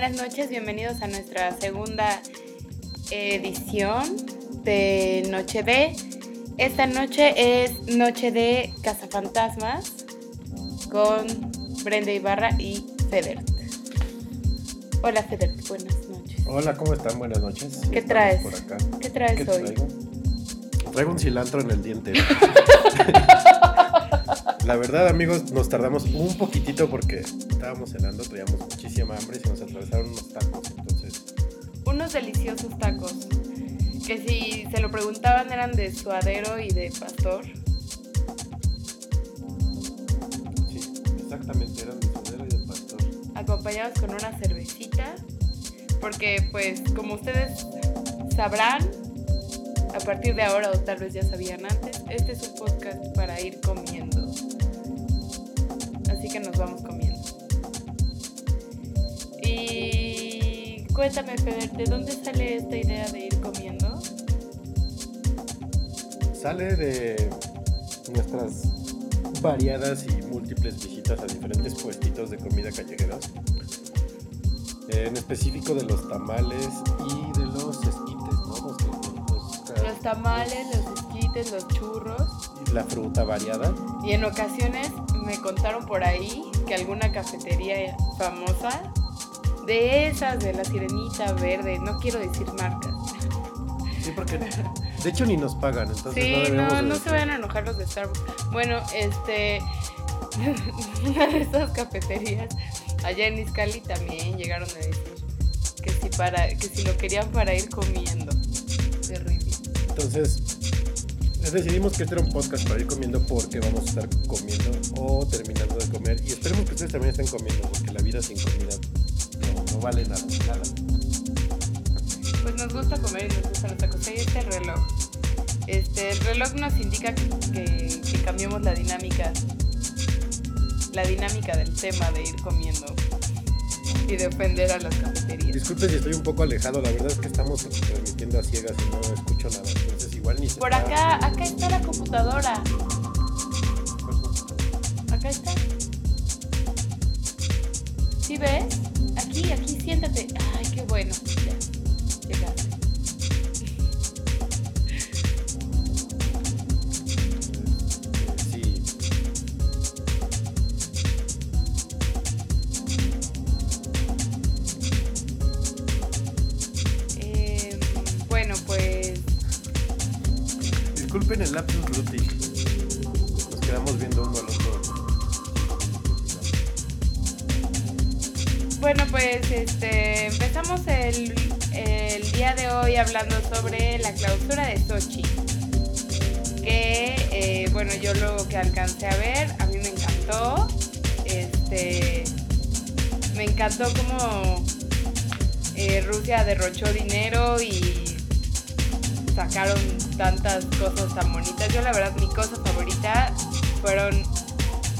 Buenas noches, bienvenidos a nuestra segunda edición de Noche de. Esta noche es Noche de Cazafantasmas con Brenda Ibarra y Federt. Hola Federt, buenas noches. Hola, ¿cómo están? Buenas noches. ¿Qué traes? Por acá. ¿Qué traes ¿Qué hoy? traigo? Traigo un cilantro en el diente. La verdad, amigos, nos tardamos un poquitito porque estábamos cenando, teníamos muchísima hambre y se nos atravesaron unos tacos. Entonces, Unos deliciosos tacos. Que si se lo preguntaban eran de suadero y de pastor. sí, exactamente, eran de sudero y de pastor. acompañados con una cervecita, porque pues como ustedes sabrán, a partir de ahora o tal vez ya sabían antes, este es un podcast para ir comiendo. Que nos vamos comiendo. Y cuéntame, Feder, ¿de dónde sale esta idea de ir comiendo? Sale de nuestras variadas y múltiples visitas a diferentes puestitos de comida callejeros. En específico de los tamales y de los esquites, ¿no? Los que- los- Los tamales, los esquites, los churros. y la fruta variada. Y en ocasiones me contaron por ahí que alguna cafetería famosa, de esas de la sirenita verde, no quiero decir marcas. Sí, porque de hecho ni nos pagan, entonces Sí, no no, se vayan a enojar los de Starbucks. Bueno, este, una de estas cafeterías allá en Iscali también llegaron a decir que si, para, que si lo querían para ir comiendo. Terrible. Entonces, decidimos que este era un podcast para ir comiendo porque vamos a estar comiendo o terminando de comer. Y esperemos que ustedes también estén comiendo porque la vida sin comida no, no vale nada. nada. Pues nos gusta comer y nos gustan los tacos. Ahí está el reloj. Este, el reloj nos indica que, que, que cambiemos la dinámica. La dinámica del tema de ir comiendo y de ofender a las cafeterías. Disculpe si estoy un poco alejado, la verdad es que estamos transmitiendo a ciegas y no escucho nada. Entonces, igual ni Por acá, acá está la computadora. Acá está. ¿Sí ves? Aquí, aquí, siéntate. Ay, qué bueno. Bueno, pues este, empezamos el, el día de hoy hablando sobre la clausura de Sochi. Que, eh, bueno, yo lo que alcancé a ver, a mí me encantó. Este, me encantó como eh, Rusia derrochó dinero y sacaron tantas cosas tan bonitas. Yo la verdad mi cosa favorita fueron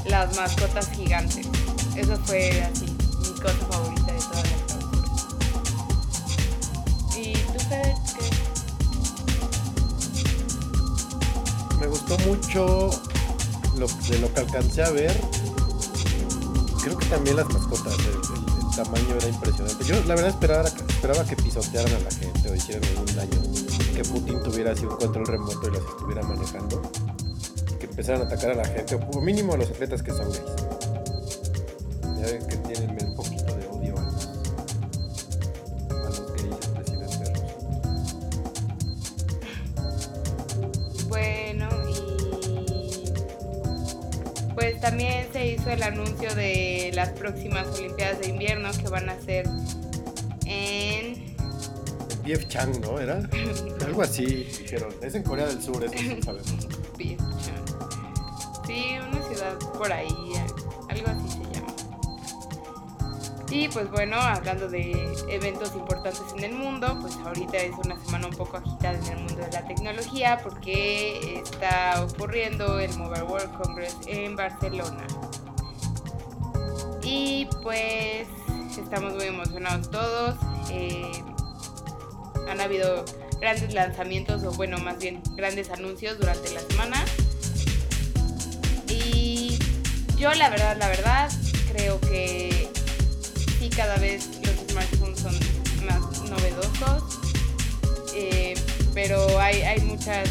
las mascotas gigantes. Eso fue así, favorita de. ¿Y tú, Fede, qué? Me gustó mucho lo, de lo que alcancé a ver. Creo que también las mascotas, el, tamaño era impresionante. Yo la verdad esperaba, que pisotearan a la gente o hicieran algún daño. Que Putin tuviera así un control remoto y las estuviera manejando. Que empezaran a atacar a la gente, o mínimo a los atletas que son gays. Próximas Olimpiadas de Invierno que van a ser en Pief Chang, ¿no? ¿Era? Algo así, dijeron. Es en Corea del Sur, eso sí sabemos. Pichón. Sí, una ciudad por ahí, algo así se llama. Y pues bueno, hablando de eventos importantes en el mundo, pues ahorita es una semana un poco agitada en el mundo de la tecnología porque está ocurriendo el Mobile World Congress en Barcelona. Y pues estamos muy emocionados todos. eh, han habido grandes lanzamientos o bueno, más bien grandes anuncios durante la semana. Y yo la verdad, la verdad, creo que sí cada vez los smartphones son más novedosos. Eh, pero hay, hay muchas,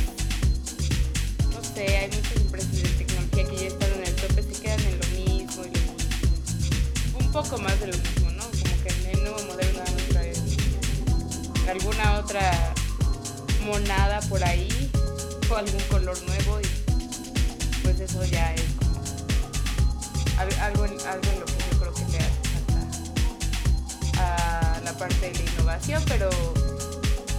no sé, hay muchas empresas de tecnología que ya están en el tope, se quedan en poco más de lo mismo, ¿no? Como que en el nuevo modelo más trae alguna otra monada por ahí o algún color nuevo y pues eso ya es como al- algo, algo en lo que yo creo que le hace falta a la parte de la innovación, pero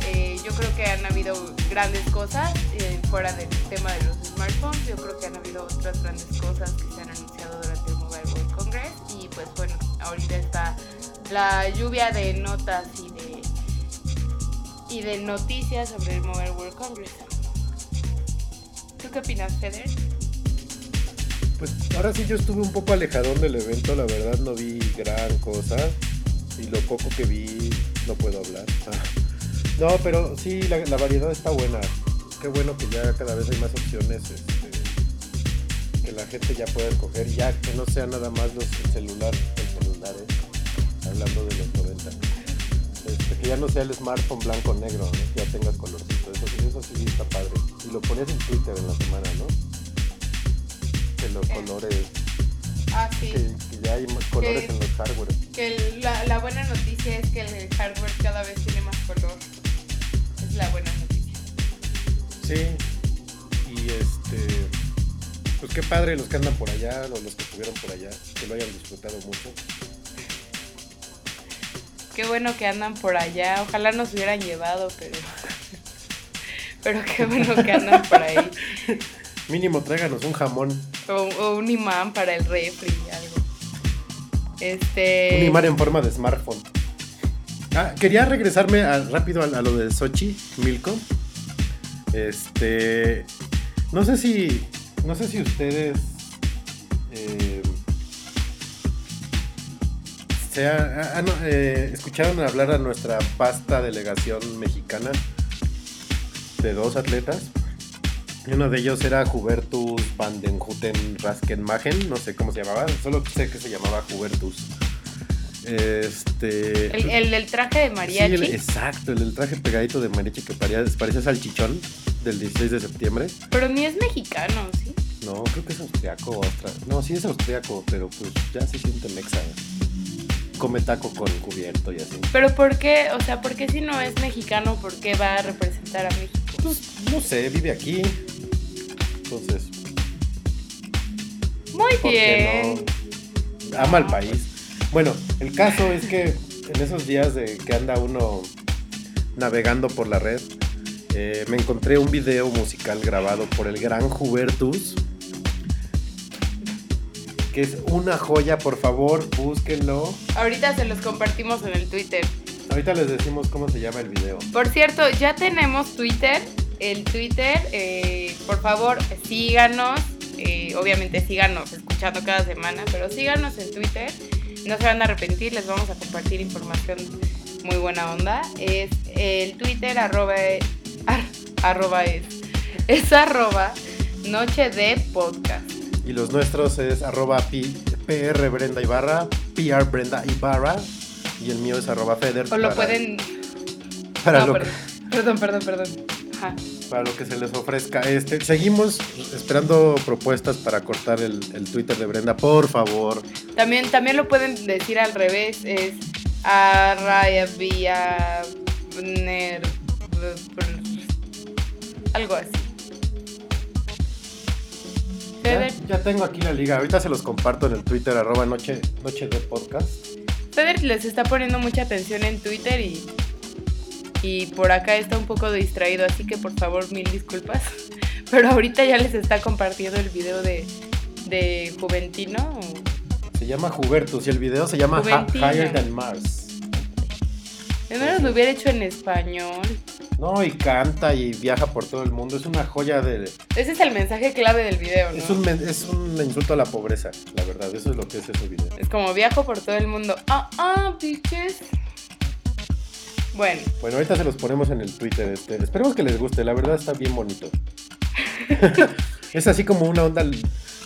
eh, yo creo que han habido grandes cosas eh, fuera del tema de los smartphones. Yo creo que han habido otras grandes cosas que se han anunciado durante el Mobile World Congress. Y pues bueno, ahorita está la lluvia de notas y de, y de noticias sobre el Mobile World Congress. ¿Tú qué opinas, Feder? Pues ahora sí yo estuve un poco alejadón del evento, la verdad no vi gran cosa y lo poco que vi no puedo hablar. No, pero sí, la, la variedad está buena. Qué bueno que ya cada vez hay más opciones, este, que la gente ya pueda escoger, ya que no sea nada más los el celular, hablando de los 90. Este, que ya no sea el smartphone blanco-negro, ¿no? que ya tengas colorcito, eso, eso sí está padre. Y lo ponías en Twitter en la semana, ¿no? Que los Eh. colores Ah, sí. que, que ya hay más colores Que- en los hardware. Que el- la, la buena noticia es que el hardware cada vez tiene más color. Es la buena noticia. Sí. Y este. Pues qué padre los que andan por allá, o los que estuvieron por allá, que lo hayan disfrutado mucho. Qué bueno que andan por allá. Ojalá nos hubieran llevado, pero. Pero qué bueno que andan por ahí. Mínimo tráiganos un jamón, O, o un imán para el refri, algo. Este. un imán en forma de smartphone. Ah, quería regresarme a- rápido a, a lo de Sochi, Milko. Este. No sé si. No sé si ustedes. Se ha- han, eh, escucharon hablar a nuestra vasta delegación mexicana de dos atletas. Uno de ellos era Hubertus van den Houten Raskenmagen, no sé cómo se llamaba, solo sé que se llamaba Hubertus. Este. El, el del traje de Sí, mariachi. el- exacto, el del traje pegadito de mariachi que parecía, parecía salchichón del 16 de septiembre. Pero ni es mexicano, ¿sí? No, creo que es austriaco No, sí es austriaco, pero pues ya se siente mexa. Come taco con cubierto y así. Pero ¿por qué? O sea, ¿por qué si no es mexicano, por qué va a representar a México? Pues no sé, vive aquí. Entonces, Muy ¿por bien. no? Ama al país. Bueno, el caso es que en esos días de que anda uno navegando por la red, eh, me encontré un video musical grabado por el gran Hubertus. Que es una joya, por favor, búsquenlo. Ahorita se los compartimos en el Twitter. Ahorita les decimos cómo se llama el video. Por cierto, ya tenemos Twitter. El Twitter, eh, por favor, síganos. eh, obviamente síganos escuchando cada semana, pero síganos en Twitter. No se van a arrepentir, les vamos a compartir información muy buena onda. Es el Twitter arroba, ar- arroba es, es arroba noche de podcast. Y los nuestros es arroba PR Brenda Ibarra, PR Brenda Ibarra. Y el mío es arroba Feder. O lo para- pueden... Para, no, lo, perdón, perdón, perdón, perdón. Ajá. para lo que se les ofrezca. Este, seguimos esperando propuestas para cortar el, el Twitter de Brenda, por favor. También, también lo pueden decir al revés, es a raya vía algo así. Ya, tengo aquí la liga. Ahorita se los comparto en el Twitter, arroba noche, noche de podcast. Feder les está poniendo mucha atención en Twitter y, y por acá está un poco distraído, así que por favor mil disculpas. Pero ahorita ya les está compartiendo el video de, de Juventino. Se llama Hubertus y el video se llama. Higher Than Mars. De menos lo hubiera hecho en español. No, y canta y viaja por todo el mundo. Es una joya de. Ese es el mensaje clave del video, ¿no? Es un, es un insulto a la pobreza, la verdad. Eso es lo que es ese video. Es como viajo por todo el mundo. Ah, ah, bitches. Bueno, Bueno, ahorita se los ponemos en el Twitter. Este. Esperemos que les guste, la verdad está bien bonito. es así como una onda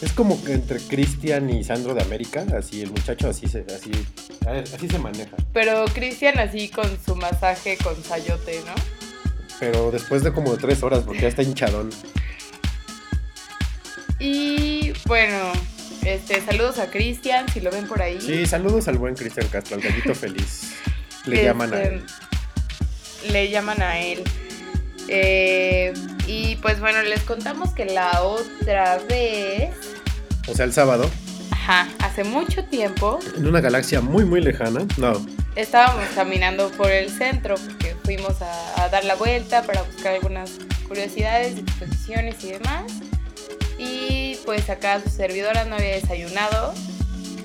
Es como que entre Cristian y Sandro de América, así el muchacho así se, así, así se maneja. Pero Cristian así con su masaje con sayote, ¿no? Pero después de como tres horas, porque ya está hinchadón. Y bueno, este, saludos a Cristian, si lo ven por ahí. Sí, saludos al buen Cristian Castro, al gallito feliz. Le llaman a Este, él. Le llaman a él. Eh, y pues bueno, les contamos que la otra vez, O sea, el sábado, ajá, hace mucho tiempo, en una galaxia muy, muy lejana. No, estábamos caminando por el centro porque fuimos a, a dar la vuelta para buscar algunas curiosidades, exposiciones y demás. Y pues acá su servidora no había desayunado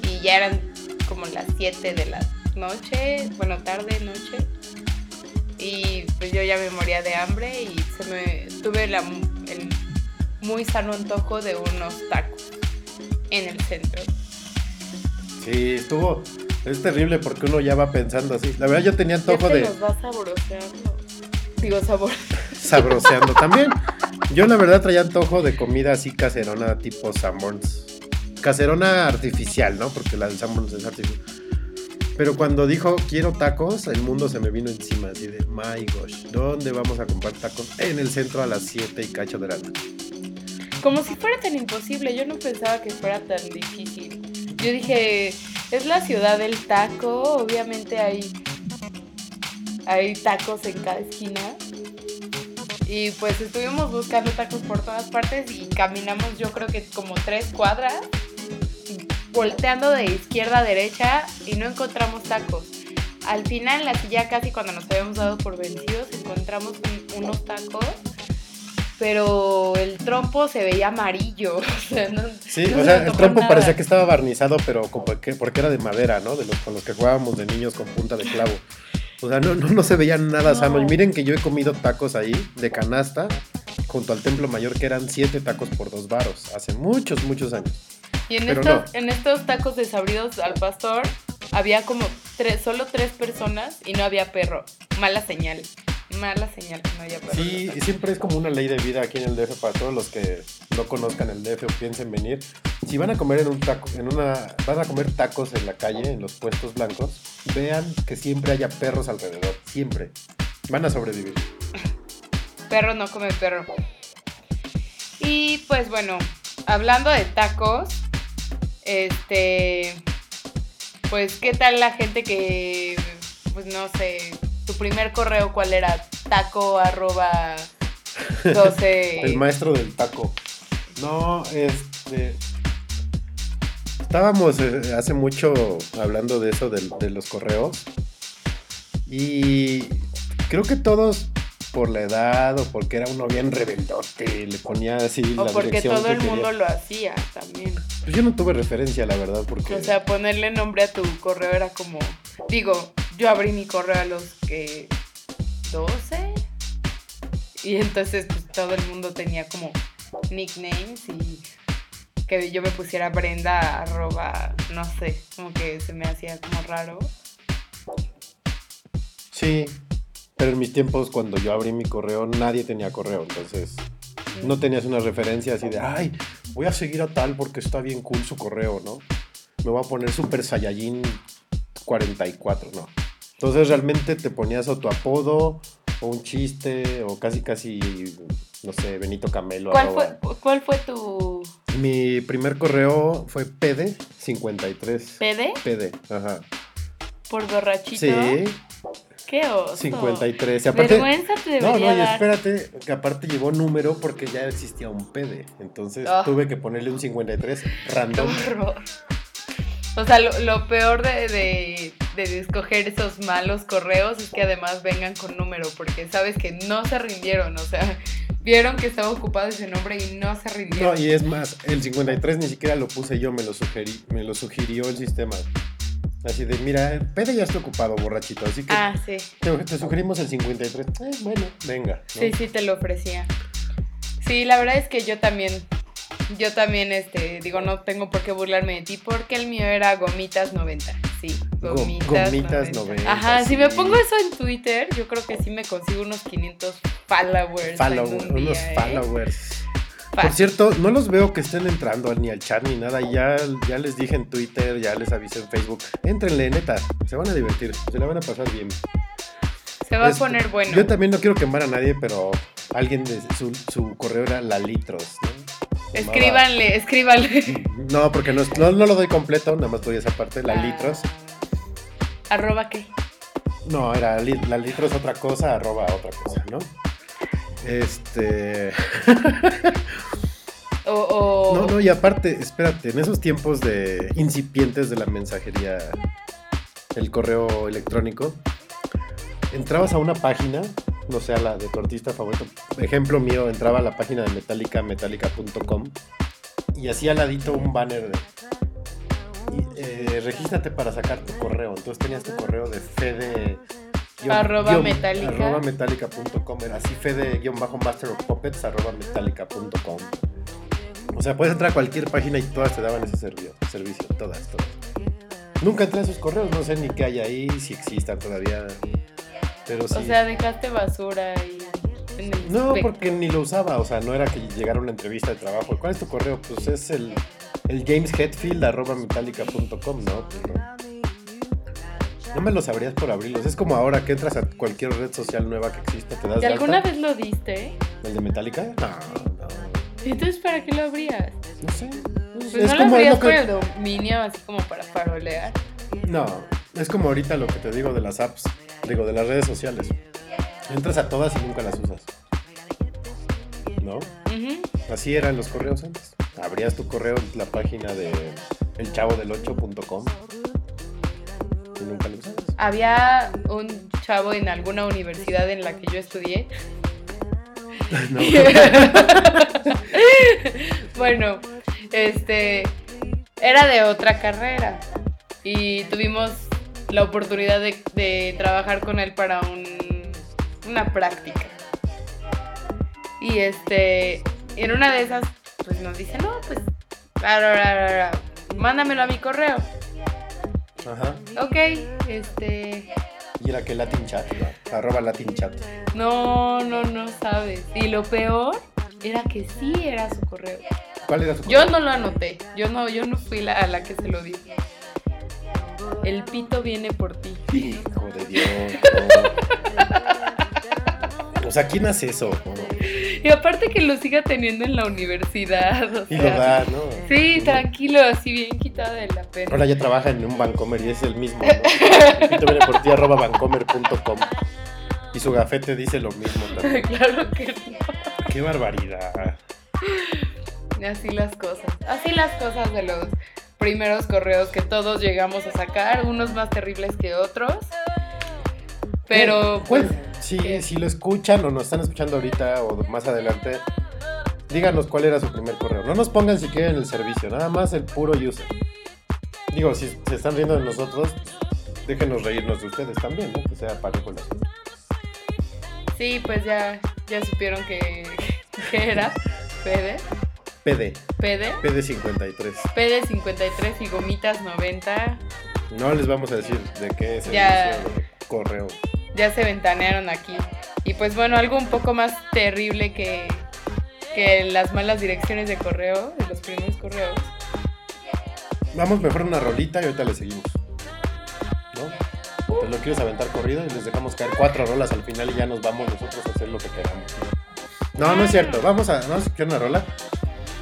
y ya eran como las 7 de la noche, bueno, tarde, noche. Y pues yo ya me moría de hambre y se me, tuve la, el muy sano antojo de unos tacos en el centro. sí, estuvo. Es terrible porque uno ya va pensando así. La verdad, yo tenía antojo de. los va sabroseando. Digo, sabor. sabroseando también. Yo la verdad traía antojo de comida así caserona tipo Sanborns. Caserona artificial, ¿no? Porque la del Sanborns es artificial. Pero cuando dijo quiero tacos, el mundo se me vino encima, así my gosh, ¿dónde vamos a comprar tacos? En el centro a las 7 y cacho de la noche. Como si fuera tan imposible, yo no pensaba que fuera tan difícil. Yo dije, es la ciudad del taco, obviamente hay, hay tacos en cada esquina. Y pues estuvimos buscando tacos por todas partes y caminamos yo creo que como tres cuadras, volteando de izquierda a derecha y no encontramos tacos. Al final, así ya casi cuando nos habíamos dado por vencidos, encontramos un- unos tacos pero el trompo se veía amarillo. O sea, no, Sí, no o se sea, el trompo nada. parecía que estaba barnizado, pero como que, porque era de madera, ¿no? De los con los que jugábamos de niños con punta de clavo. O sea, no, no, no se veía nada No. sano. Y miren que yo he comido tacos ahí, de canasta, junto al Templo Mayor, que eran siete tacos por dos varos, hace muchos, muchos años. Y en pero estos, en estos tacos desabridos al pastor había como tres, solo tres personas y no había perro. Mala señal. Mala señal que no había perro. Sí, y siempre es como una ley de vida aquí en el DF para todos los que no conozcan el DF o piensen venir. Si van a comer en un taco, en una, van a comer tacos en la calle, en los puestos blancos, vean que siempre haya perros alrededor, siempre. Van a sobrevivir. Perro no come perro. Y pues bueno, hablando de tacos, este, pues qué tal la gente que, pues no sé, tu primer correo cuál era, taco arroba 12. El maestro del taco. No, este. Estábamos eh, hace mucho hablando de eso, del- de, los correos. Y creo que todos, por la edad o porque era uno bien rebeldote, le ponía así o la porque todo que el mundo lo hacía también. Pues yo no tuve referencia, la verdad, porque. O sea, ponerle nombre a tu correo era como, digo, yo abrí mi correo a los que 12 y entonces pues todo el mundo tenía como nicknames y que yo me pusiera Brenda arroba, no sé, como que se me hacía como raro. Sí, pero en mis tiempos, cuando yo abrí mi correo, nadie tenía correo, entonces. No tenías una referencia así de, ay, voy a seguir a tal porque está bien cool su correo, ¿no? Me voy a poner Super Saiyajin 44, ¿no? Entonces realmente te ponías o tu apodo, o un chiste, o casi casi, no sé, Benito Camelo. ¿Cuál arroba. fue, ¿Cuál fue tu Mi primer correo fue PD53. PD PD, ajá. por borrachito? Sí, ¿Qué oso? 53. Y aparte, Vergüenza te No, no, y dar. espérate, que aparte llevó número porque ya existía un PD. Entonces Ah. tuve que ponerle un 53 random. Qué horror. O sea, lo, lo peor de, de, de escoger esos malos correos es que además vengan con número, porque sabes que no se rindieron, o sea, vieron que estaba ocupado ese nombre y no se No, rindieron. y es más, el 53 ni siquiera lo puse yo, me lo, sugerí, me lo sugirió el sistema. Así de, mira, el PD ya está ocupado, borrachito, así que Ah, sí, te, te sugerimos el 53. Eh, bueno, venga. ¿no? sí, sí te lo ofrecía. Sí, la verdad es que yo también, yo también, este, digo, no tengo por qué burlarme de ti, porque el mío era Gomitas 90, sí, Go- Gomitas, Gomitas 90. 90, Ajá, sí. si me pongo eso en Twitter, yo creo que sí me consigo unos 500 followers. unos ¿eh? followers. Por cierto, no los veo que estén entrando ni al chat ni nada. Ya, ya les dije en Twitter, ya les avisé en Facebook. Entrenle, neta. Se van a divertir. Se la van a pasar bien. Se va a poner bueno. Yo también no quiero quemar a nadie, pero alguien de su, su correo era Lalitros, ¿no? Escríbanle, escríbanle. No, porque no, no, lo doy completo, nada más doy esa parte, la litros. ¿Arroba qué? No, era la litros otra cosa, arroba otra cosa, ¿no? Este. o, No, no, y aparte, espérate, en esos tiempos de incipientes de la mensajería, el correo electrónico, entrabas a una página no sea la de tu artista favorito. Ejemplo mío, entraba a la página de Metallica, metallica.com, y hacía al ladito un banner de eh, regístrate para sacar tu correo. Entonces tenías tu correo de fede arroba metallica. arroba metallica.com era así fede guion bajo master of puppets arroba metallica.com o sea puedes entrar a cualquier página y todas te daban ese servicio, servicio todas, todas. Nunca entré a esos correos no sé ni qué hay ahí si existan todavía o sea, dejaste basura y... no, porque ni lo usaba, o sea, no era que llegara una entrevista de trabajo. ¿Cuál es tu correo? Pues es el, el jamesheadfield.metallica.com, ¿no? No me lo sabrías por abrirlos. Es como ahora que entras a cualquier red social nueva que exista, te das. ¿Y alguna vez lo diste? ¿El de Metallica? No, no. Entonces, ¿para qué lo abrías? No sé. Pues es no como lo abrías lo que... por el dominio, así como para farolear. No, es como ahorita lo que te digo de las apps, digo, de las redes sociales. Entras a todas y nunca las usas. ¿No? Uh -huh. Así eran los correos antes. Abrías tu correo en la página de elchavodel8.com había un chavo en alguna universidad en la que yo estudié. bueno, este era de otra carrera y tuvimos la oportunidad de, trabajar con él para una práctica. Y este, en una de esas, pues nos dice, no, pues, mándamelo a mi correo. Ajá. Ok, este... Y era que Latin Chat, arroba Latin Chat. No, no, no sabes. Y lo peor era que sí era su correo. ¿Cuál era su correo? Yo no lo anoté. Yo no, yo no fui la, a la que se lo di. El pito viene por ti. Hijo de Dios. O sea, ¿quién hace eso? Y aparte que lo siga teniendo en la universidad. y lo da, ¿no? Sí, tranquilo, así bien quitado de la pena. Ahora ya trabaja en un Bancomer y es el mismo, ¿no? viene por ti, arroba bancomer.com. Y su gafete dice lo mismo también. claro que no. Qué barbaridad. Así las cosas. Así las cosas de los primeros correos que todos llegamos a sacar, unos más terribles que otros. Pero pues, si, lo escuchan o nos están escuchando ahorita o más adelante, díganos cuál era su primer correo. No nos pongan si quieren el servicio, nada más el puro user. Digo, si se están riendo de nosotros, déjenos reírnos de ustedes también, ¿no? Que sea parejo la Sí, pues ya, ya supieron que, que era Fede. PD. PD. PD53. PD53 y gomitas 90. No les vamos a decir de qué es el correo. Ya se ventanearon aquí. Y pues bueno, algo un poco más terrible que, que las malas direcciones de correo, de los primeros correos. Vamos mejor una rolita y ahorita le seguimos. ¿No? Te lo quieres aventar corrido y les dejamos caer cuatro rolas al final y ya nos vamos nosotros a hacer lo que queramos. No, no es cierto. Vamos a, vamos a una rola.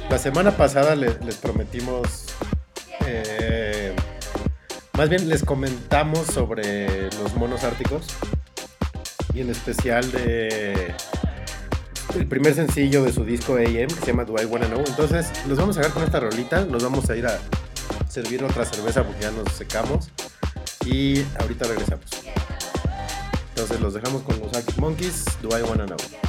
La semana pasada les, prometimos, eh, más bien les comentamos sobre los monos árticos y en especial de el primer sencillo de su disco AM que se llama Do I Wanna Know. Entonces nos vamos a ver con esta rolita, nos vamos a ir a servir otra cerveza porque ya nos secamos y ahorita regresamos. Entonces los dejamos con los Arctic Monkeys, Do I Wanna Know.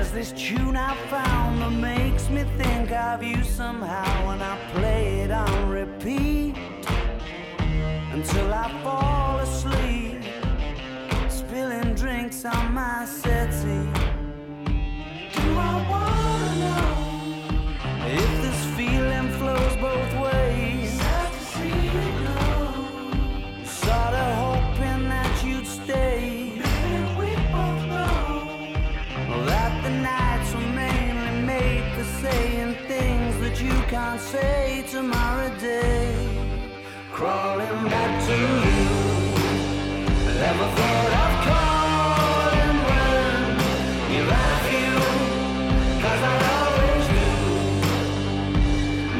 There's this tune I found that makes me think of you somehow when I play it on repeat until I fall asleep, spilling drinks on my settee. Crawling back to you. Never thought of calling when you're at you. Cause I always do.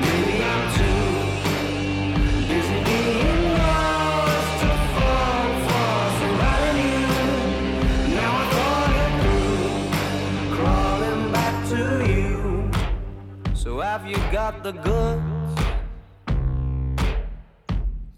Maybe I'm too busy being lost to fall for somebody new. Now I thought it through. Crawling back to you. So have you got the goods?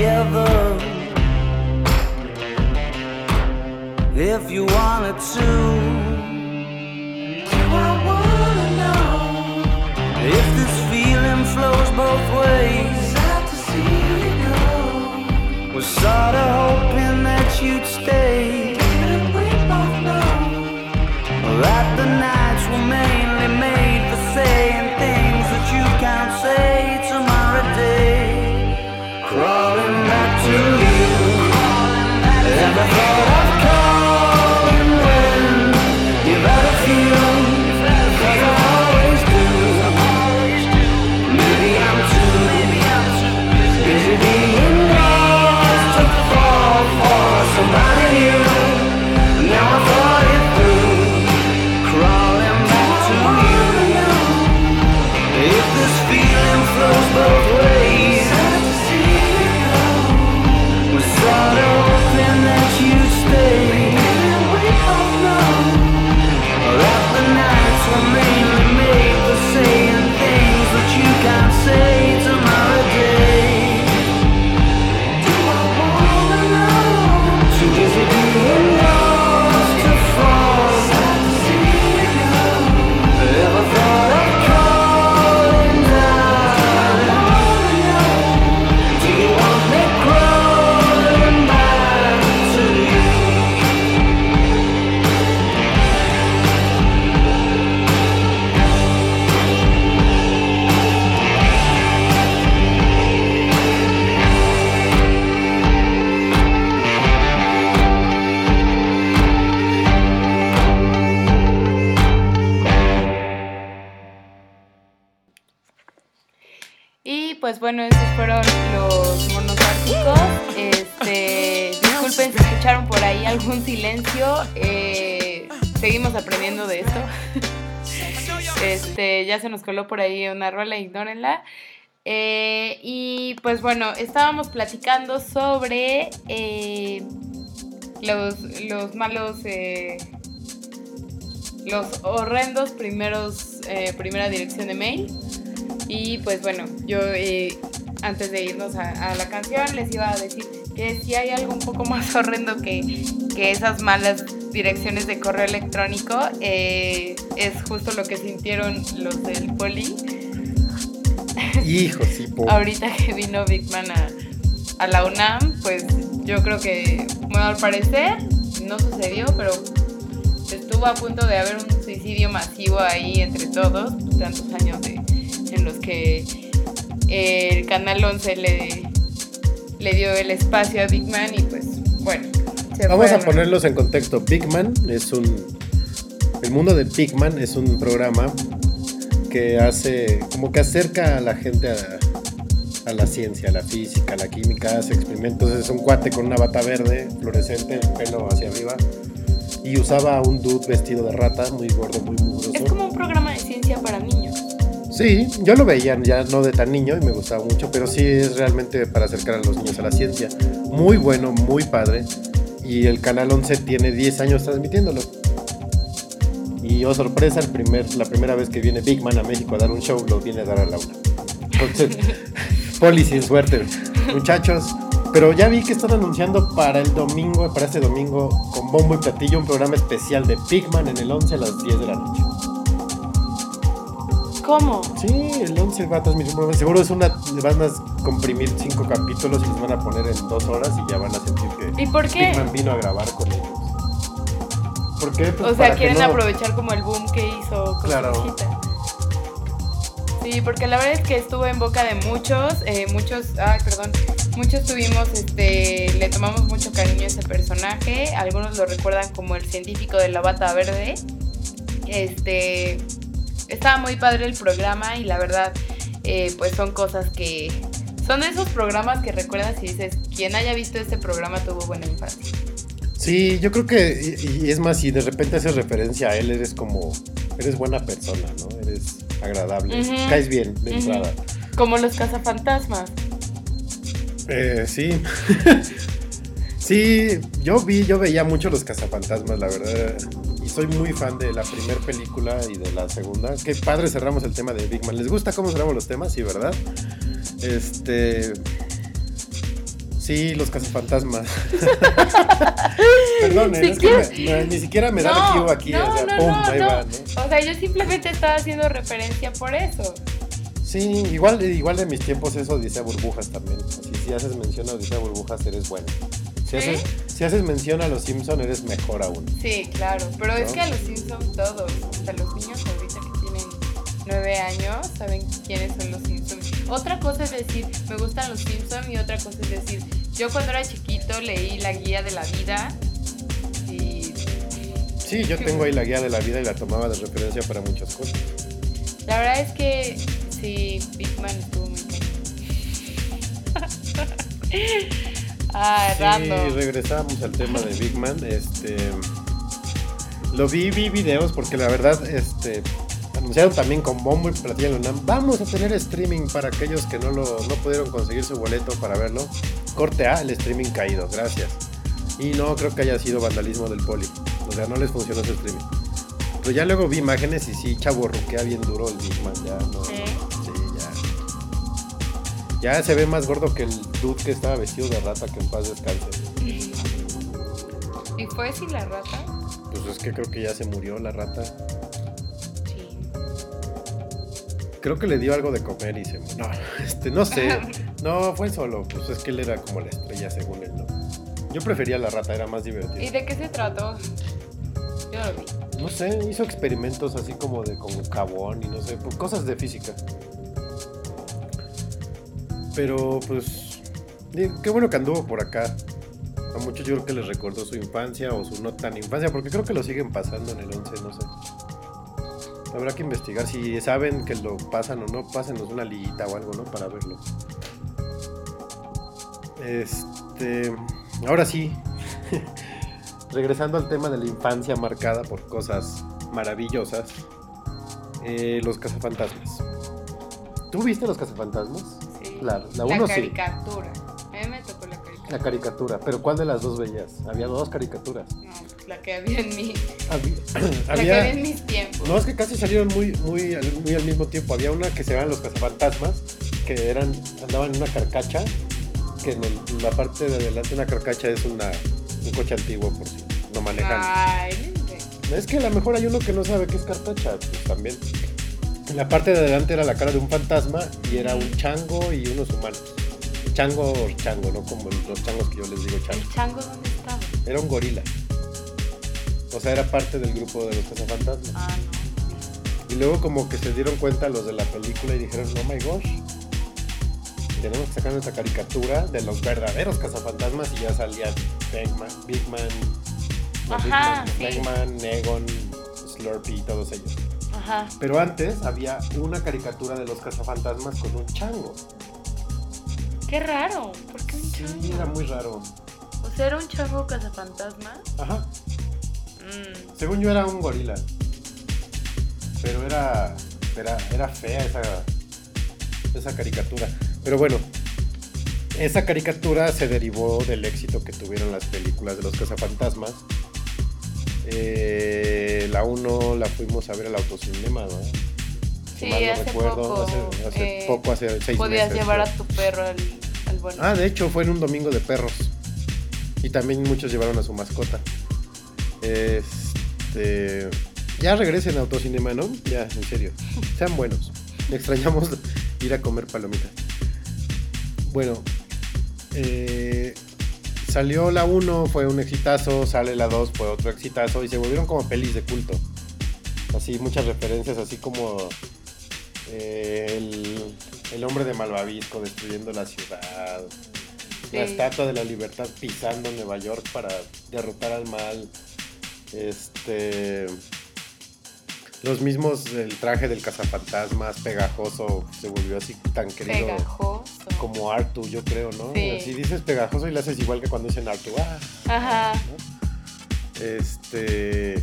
together if you wanted to. Do I wanna know if this feeling flows both ways? Sad to see you go. Was sorta hoping that you'd stay. And we both know that the nights bueno, esos fueron los monográficos. Este, disculpen si escucharon por ahí algún silencio. eh, seguimos aprendiendo de esto. Este, ya se nos coló por ahí una rola, ignórenla. Eh, y pues bueno, estábamos platicando sobre eh, los, los malos, los horrendos primeros, primera dirección de mail. Y pues bueno, yo eh, antes de irnos a, a la canción les iba a decir que si hay algo un poco más horrendo que, que esas malas direcciones de correo electrónico, eh, es justo lo que sintieron los del poli. Hijo, sí, po. Ahorita que vino Big Man a, a la UNAM, pues yo creo que, bueno, al parecer no sucedió, pero estuvo estuvo a punto de haber un suicidio masivo ahí entre todos, tantos años de, en los que el Canal 11 le, le dio el espacio a Big Man y pues bueno. se Vamos a ponerlos en contexto. Big Man es un. El mundo de Big Man es un programa que hace. como que acerca a la gente a, a la ciencia, a la física, a la química, hace experimentos. Es un cuate con una bata verde, fluorescente, el pelo hacia arriba. Y usaba un dude vestido de rata, muy gordo, muy mugroso. Es como un programa de ciencia para niños. Sí, yo lo veía ya no de tan niño y me gustaba mucho, pero sí es realmente para acercar a los niños a la ciencia. Muy bueno, muy padre. Y el Canal 11 tiene 10 años transmitiéndolo. Y oh sorpresa, el primer, la primera vez que viene Big Man a México a dar un show, lo viene a dar a Laura. Entonces, Poli sin suerte. Muchachos, pero ya vi que están anunciando para el domingo, para este domingo, con bombo y platillo, un programa especial de Big Man en el 11 a las 10 de la noche. ¿Cómo? Sí, el 11 va a transmitir un programa. Seguro es una. Van a comprimir cinco capítulos y los van a poner en dos horas y ya van a sentir que ¿Y por qué? Big Man vino a grabar con ellos. ¿Por qué? Pues O sea, quieren no- aprovechar como el boom que hizo con Claro. Sí, porque la verdad es que estuvo en boca de muchos, eh, muchos, ay, perdón, muchos tuvimos, este, le tomamos mucho cariño a ese personaje, algunos lo recuerdan como el científico de la bata verde, este, estaba muy padre el programa y la verdad, eh, pues son cosas que, son esos programas que recuerdas y dices, quien haya visto este programa tuvo buena infancia. Sí, yo creo que. Y, y es más, si de repente haces referencia a él, eres como. Eres buena persona, ¿no? Eres agradable. Ujú. Caes bien de entrada. Como los cazafantasmas. Eh, sí. sí, yo vi, yo veía mucho los cazafantasmas, la verdad. Soy muy fan de la primera película y de la segunda. Qué padre cerramos el tema de Big Man. ¿Les gusta cómo cerramos los temas? Sí, ¿verdad? Este. Sí, los cazafantasmas. Perdón, Sí, es que me- me- ni siquiera me da el cue aquí. no, o sea, no, pum, ahí no. va. O sea, yo simplemente estaba haciendo referencia por eso. Sí, igual, igual de mis tiempos eso Odisea Burbujas también. Así, si haces mención a Odisea Burbujas, eres bueno. Si, haces, si haces mención a los Simpson, eres mejor aún. Sí, claro. Pero es que a los Simpsons todos, hasta los niños ahorita que tienen nueve años, saben quiénes son los Simpsons. Otra cosa es decir, me gustan los Simpsons y otra cosa es decir, yo cuando era chiquito leí la guía de la vida y Sí, yo tengo ahí la guía de la vida y la tomaba de referencia para muchas cosas. la verdad es que sí, Big Man estuvo muy cañón. ah, Sí, regresamos al tema de Big Man. Este, lo vi, vi videos porque la verdad, este, anunciaron también con bombo y platillo en. Vamos a tener streaming para aquellos que no lo, no pudieron conseguir su boleto para verlo. Corte A, el streaming caído, gracias. Y no creo que haya sido vandalismo del poli. O sea, no les funcionó su streaming. Pero ya luego vi imágenes y sí, chavo, ruquea bien duro el Big Man. Ya, no. Ya. Se ve más gordo que el dude que estaba vestido de rata que en paz descanse. ¿Y fue sin la rata? Pues es que creo que ya se murió la rata. Sí. Creo que le dio algo de comer y se murió. No, este, no sé. No, fue solo. Pues es que él era como la estrella según él, ¿no? Yo prefería la rata, era más ¿Y divertido. de qué se trató? Yo lo vi. No sé, hizo experimentos así como de con carbón y no sé, pues, cosas de física. Pero pues, qué bueno que anduvo por acá. A muchos yo creo que les recordó su infancia o su no tan infancia, porque creo que lo siguen pasando en el 11, no sé. Habrá que investigar si saben que lo pasan o no, pásenos una liguita o algo, ¿no? Para verlo. Este. Ahora sí. Regresando al tema de la infancia marcada por cosas maravillosas. eh, los cazafantasmas. ¿Tú viste los cazafantasmas? La- la uno sí. caricatura. A mí me tocó la caricatura. La caricatura. ¿Pero cuál de las dos veías? Había dos caricaturas. No, la que había en mi. Había. La que había en mis tiempos. no, es que casi salieron muy, muy, al- muy al mismo tiempo. Había una que se llaman los cazafantasmas, que eran, andaban en una carcacha, que en, el- en la parte de adelante una carcacha es una, un coche antiguo por si no manejan. Ay. Es que a lo mejor hay uno que no sabe qué es carcacha, pues también. En la parte de adelante era la cara de un fantasma y era un chango y unos humanos. Chango o chango, no como los changos que yo les digo chango. ¿El chango dónde estaba? Era un gorila. O sea, era parte del grupo de los cazafantasmas. Ah, Y luego como que se dieron cuenta los de la película y dijeron, oh my gosh, tenemos que sacar nuestra caricatura de los verdaderos cazafantasmas y ya salían Big Man, Big Man, no, Big Ajá, Man, sí. Egon, Slurpee y todos ellos. Ajá. Pero antes había una caricatura de los cazafantasmas con un chango. Qué raro. ¿Por qué un Sí, chango? era muy raro. O sea, era un chango cazafantasma. Ajá. Mm. Según yo era un gorila. Pero era. Era, era fea esa. Esa caricatura. Pero bueno. Esa caricatura se derivó del éxito que tuvieron las películas de los cazafantasmas. Eh, la 1 la fuimos a ver al autocinema, ¿no? Si Sí, mal no hace recuerdo, poco. hace, hace eh, poco, hace seis Podías meses. llevar a tu perro al, al bueno. Ah, de hecho, fue en un domingo de perros. Y también muchos llevaron a su mascota. Este. Ya regresen a Autocinema, ¿no? Ya, en serio. Sean buenos. Extrañamos ir a comer palomitas. Bueno, eh, salió la 1, fue un exitazo. Sale la 2, fue otro exitazo. Y se volvieron como pelis de culto. Así, muchas referencias, así como eh, el, el hombre de Malvavisco destruyendo la ciudad. La estatua de la libertad pisando Nueva York para derrotar al mal. Este. Los mismos, el traje del cazafantasmas pegajoso se volvió así tan querido Pegajoso. como Artu, yo creo, ¿no? Sí. Si dices pegajoso y le haces igual que cuando dicen Artu. ¡ah! Ajá. ¿no? Este.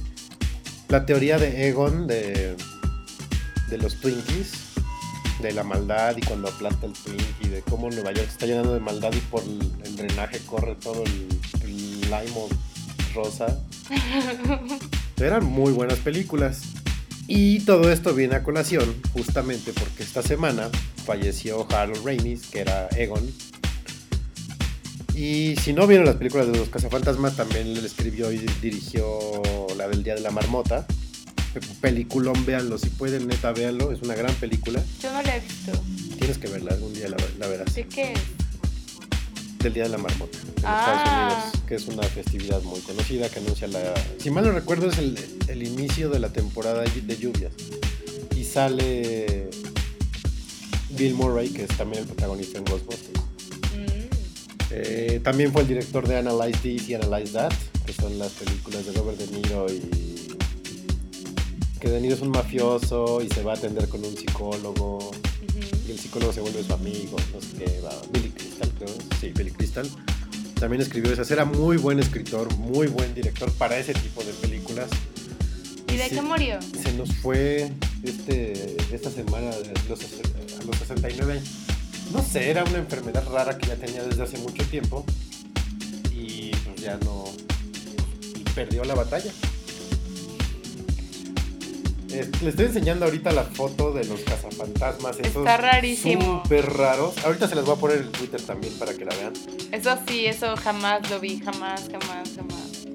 La teoría de Egon de, de los Twinkies, de la maldad y cuando aplasta el Twinkie, de cómo Nueva York se está llenando de maldad y por el, el drenaje corre todo el, el limo rosa. Eran muy buenas películas. Y todo esto viene a colación justamente porque esta semana falleció Harold Ramis, que era Egon. Y si no vieron las películas de los cazafantasmas, también le escribió y dirigió la del Día de la Marmota. Peliculón, véanlo, si pueden, neta, véanlo. Es una gran película. Yo no la he visto. Tienes que verla, algún día la, la verás. ¿De qué? Del Día de la Marmota en Ah. Estados Unidos, que es una festividad muy conocida que anuncia la. Si mal no recuerdo, es el, el inicio de la temporada de lluvias. Y sale Bill Murray, que es también el protagonista en Ghostbusters. Mm. Eh, también fue el director de Analyze This y Analyze That, que son las películas de Robert De Niro y. Que De Niro es un mafioso y se va a atender con un psicólogo y el psicólogo se vuelve su amigo, no sé qué, va, Billy Crystal, creo, sí, Billy Crystal. También escribió esas, era muy buen escritor, muy buen director para ese tipo de películas. ¿Y de qué murió? Se nos fue este, esta semana de los, a los 69 años. No sé, era una enfermedad rara que ya tenía desde hace mucho tiempo y pues ya no perdió la batalla. Eh, le estoy enseñando ahorita la foto de los cazafantasmas. esos Está rarísimo. Súper raros. Ahorita se las voy a poner en Twitter también para que la vean. Eso sí, eso jamás lo vi, jamás, jamás, jamás.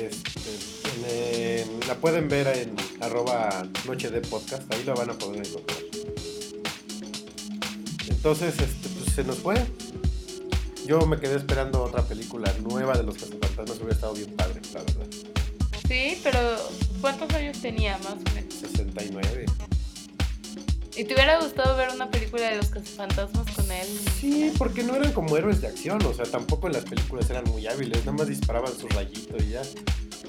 Este, en- en- la pueden ver en arroba noche de podcast. Ahí la van a poder encontrar. Entonces, este, pues se nos fue. Yo me quedé esperando otra película nueva de los cazafantasmas. Hubiera estado bien padre, la verdad. Sí, pero ¿cuántos años tenía más o menos? 69. ¿Y te hubiera gustado ver una película de los cazafantasmas con él? Sí, porque no eran como héroes de acción, o sea, tampoco en las películas eran muy hábiles, nada más disparaban su rayito y ya.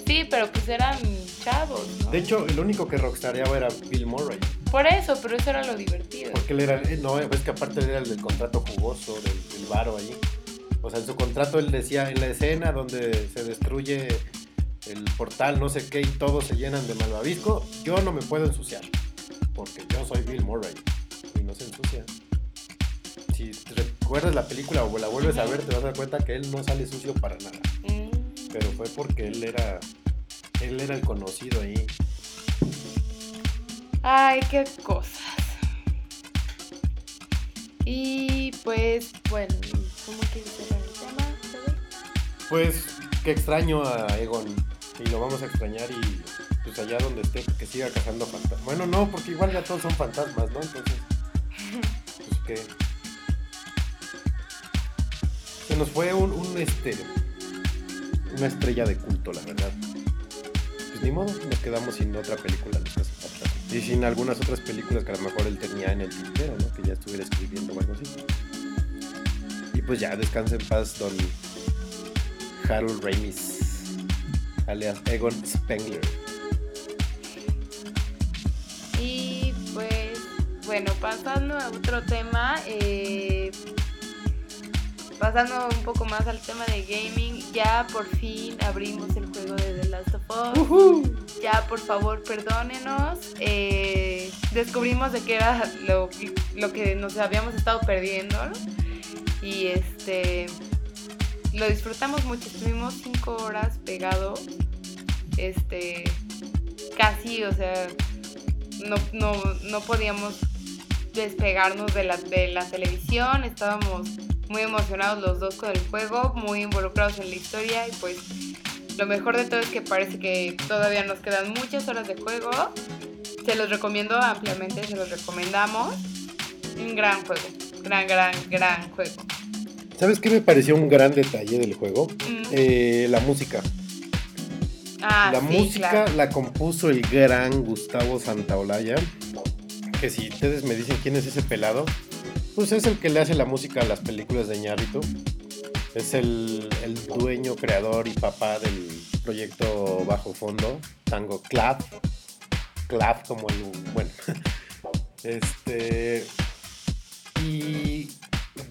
Sí, pero pues eran chavos, ¿no? De hecho, el único que rockstareaba era Bill Murray, Por eso, pero eso era lo divertido. porque él era, eh, no, es que aparte él era el del contrato jugoso, del, del varo ahí. O sea, en su contrato él decía, en la escena donde se destruye el portal, no sé qué, y todos se llenan de malvavisco, yo no me puedo ensuciar, porque yo soy Bill Murray, y no se ensucia. Si recuerdas la película o la vuelves a ver, te vas a dar cuenta que él no sale sucio para nada. Mm. pero fue porque él era él era el conocido ahí Ay, qué cosas. Y pues, bueno, ¿cómo cerrar el tema? Pues que extraño a Egon y lo vamos a extrañar y pues allá donde esté que siga cazando fantasmas bueno no porque igual ya todos son fantasmas no entonces pues que se nos fue un, un, este una estrella de culto la verdad ni modo, nos quedamos sin otra película de cazafantasmas. Y sin algunas otras películas que a lo mejor él tenía en el tintero, ¿no? Que ya estuviera escribiendo o algo así. Y pues ya, descansa en paz, don Harold Ramis, alias Egon Spengler. Y pues, bueno, pasando a otro tema, eh, pasando un poco más al tema de gaming, ya por fin abrimos el juego de The Last of Us. Ya, por favor, perdónenos. Eh, descubrimos de qué era lo, lo que nos habíamos estado perdiendo. ¿no? Y este lo disfrutamos mucho. Estuvimos cinco horas pegados. Este casi, o sea, no, no, no podíamos despegarnos de la, de la televisión. Estábamos muy emocionados los dos con el juego, muy involucrados en la historia y pues lo mejor de todo es que parece que todavía nos quedan muchas horas de juego. Se los recomiendo ampliamente, se los recomendamos. Un gran juego, gran, gran, gran juego. ¿Sabes qué me pareció un gran detalle del juego? Mm. Eh, la música. Ah, la sí, música claro. la compuso el gran Gustavo Santaolalla. Que si ustedes me dicen quién es ese pelado, pues es el que le hace la música a las películas de Ñarrito. Es el, el dueño, creador y papá del proyecto Bajo Fondo, Tango Club. Club como el... Bueno. Este... Y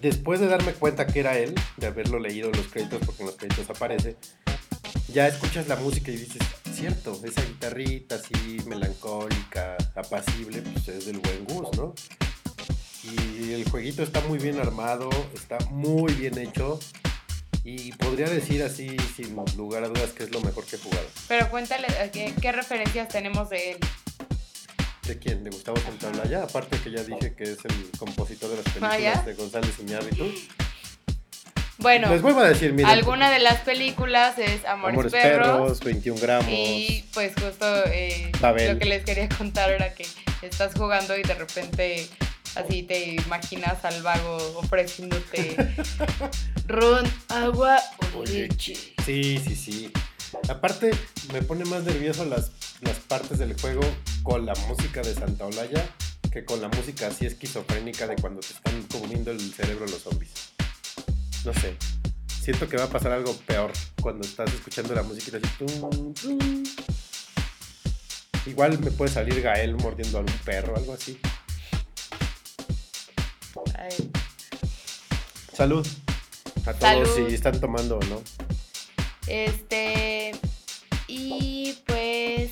después de darme cuenta que era él, de haberlo leído los créditos, porque en los créditos aparece, ya escuchas la música y dices, cierto, esa guitarrita así melancólica, apacible, pues es del buen Gus, ¿no? Y el jueguito está muy bien armado, está muy bien hecho. Y podría decir así, sin lugar a dudas, que es lo mejor que he jugado. Pero cuéntale qué referencias tenemos de él. ¿De quién? ¿De Gustavo Santaolalla? Aparte que ya dije que es el compositor de las películas de González Iñárritu. Bueno, Les vuelvo a decir, miren. alguna de las películas es Amores, Amores Perros. Perros, 21 gramos. Y pues justo eh, lo que les quería contar era que estás jugando y de repente así te imaginas al vago ofreciéndote ron, agua O leche. Sí, sí, sí. Aparte, me pone más nervioso las, las partes del juego con la música de Santa Olaya que con la música así esquizofrénica de cuando te están comiendo el cerebro los zombies. No sé. Siento que va a pasar algo peor cuando estás escuchando la música y así. tum, tum. Igual me puede salir Gael mordiendo a un perro, algo así. Ay, Salud. A todos Salud. si están tomando o no. Este. Y pues.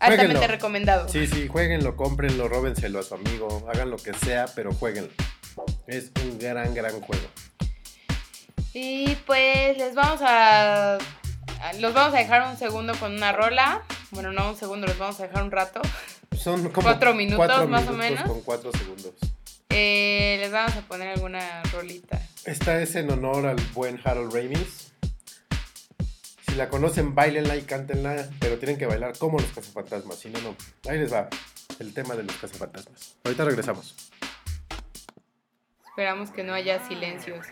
Altamente Jueguenlo. recomendado. Sí, sí, jueguenlo, cómprenlo, róbenselo a su amigo, hagan lo que sea, pero jueguenlo. Es un gran, gran juego. Y pues les vamos a. Los vamos a dejar un segundo con una rola. Bueno, no un segundo, los vamos a dejar un rato. Son como Cuatro minutos, más o menos. Con cuatro segundos. Eh, les vamos a poner alguna rolita. Esta es en honor al buen Harold Ramis. Si la conocen, bailenla y cántenla, pero tienen que bailar como los cazafantasmas, si no, no. Ahí les va el tema de los cazafantasmas. Ahorita regresamos. Esperamos que no haya silencios.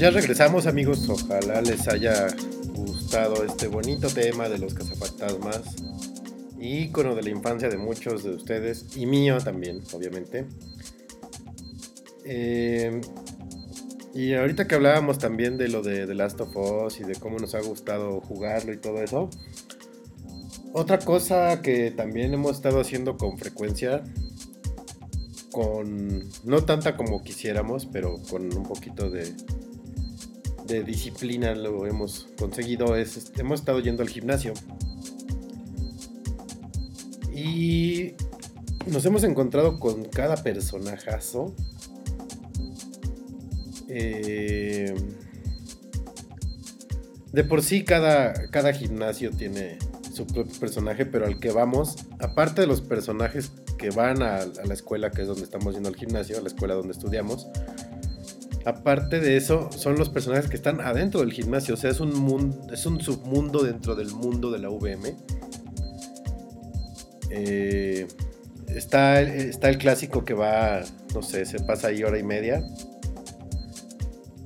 Ya regresamos amigos, ojalá les haya gustado este bonito tema de los cazafantasmas, ícono de la infancia de muchos de ustedes y mío también, obviamente. Eh, y ahorita que hablábamos también de lo de The Last of Us y de cómo nos ha gustado jugarlo y todo eso, otra cosa que también hemos estado haciendo con frecuencia, con no tanta como quisiéramos, pero con un poquito de, de disciplina lo hemos conseguido, es este, hemos estado yendo al gimnasio. Y nos hemos encontrado con cada personajazo. Eh, de por sí cada, cada gimnasio tiene su propio personaje, pero al que vamos, aparte de los personajes que van a, a la escuela, que es donde estamos yendo al gimnasio, a la escuela donde estudiamos, aparte de eso, son los personajes que están adentro del gimnasio, o sea, es un, mundo, es un submundo dentro del mundo de la VM. Eh, está, está el clásico que va, no sé, se pasa ahí hora y media.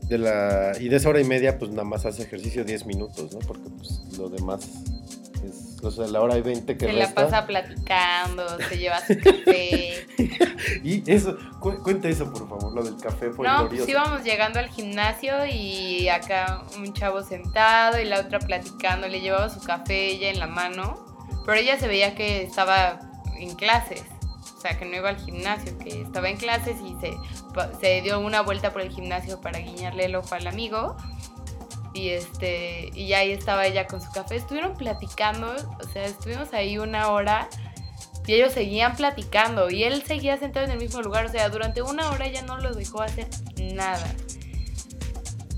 De la, y de esa hora y media, pues nada más hace ejercicio 10 minutos, ¿no? Porque pues, lo demás es, o sea, la hora y 20 que Se la resta. pasa platicando, se lleva su café. y eso, cu- cuenta eso, por favor, lo del café fue No, glorioso. pues íbamos llegando al gimnasio y acá un chavo sentado y la otra platicando, le llevaba su café ella en la mano, pero ella se veía que estaba en clases, o sea, que no iba al gimnasio, que estaba en clases y se, se dio una vuelta por el gimnasio para guiñarle el ojo al amigo. Y este, y ahí estaba ella con su café. Estuvieron platicando, o sea, estuvimos ahí una hora y ellos seguían platicando y él seguía sentado en el mismo lugar. O sea, durante una hora ella no lo dejó hacer nada.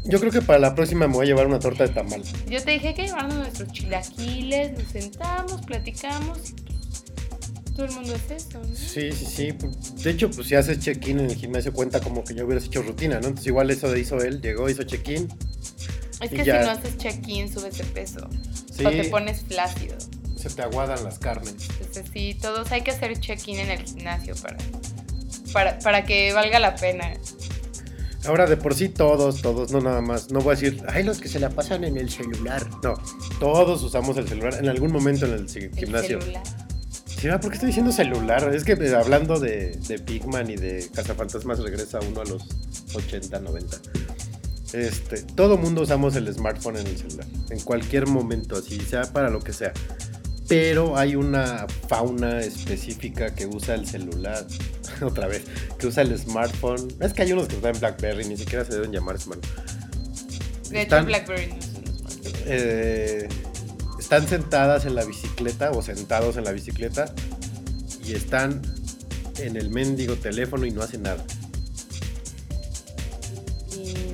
Yo creo que para la próxima me voy a llevar una torta de tamal. Yo te dije que llevarnos nuestros chilaquiles, nos sentamos, platicamos. Todo el mundo es eso, ¿no? Sí, sí, sí. De hecho, pues si haces check-in en el gimnasio cuenta como que ya hubieras hecho rutina, ¿no? Entonces igual eso hizo él, llegó, hizo check-in. Es que ya. si no haces check-in, subes de peso. Sí, O te pones flácido. se te aguadan las carnes. Entonces sí, todos hay que hacer check-in en el gimnasio para, para, para que valga la pena. Ahora de por sí todos, todos, no nada más. No voy a decir, ay, los que se la pasan en el celular. No, todos usamos el celular en algún momento en el ci- El gimnasio. celular. Sí, ¿verdad? ¿por qué estoy diciendo celular? Es que eh, hablando de, de Pigman y de Cazafantasmas regresa uno a los 80, 90. Este, todo mundo usamos el smartphone en el celular, en cualquier momento, así sea para lo que sea. Pero hay una fauna específica que usa el celular, otra vez, que usa el smartphone. Es que hay unos que en BlackBerry, ni siquiera se deben llamar smartphone. De hecho, Están- Blackberry no smartphone. eh, están sentadas en la bicicleta o sentados en la bicicleta y están en el mendigo teléfono y no hacen nada.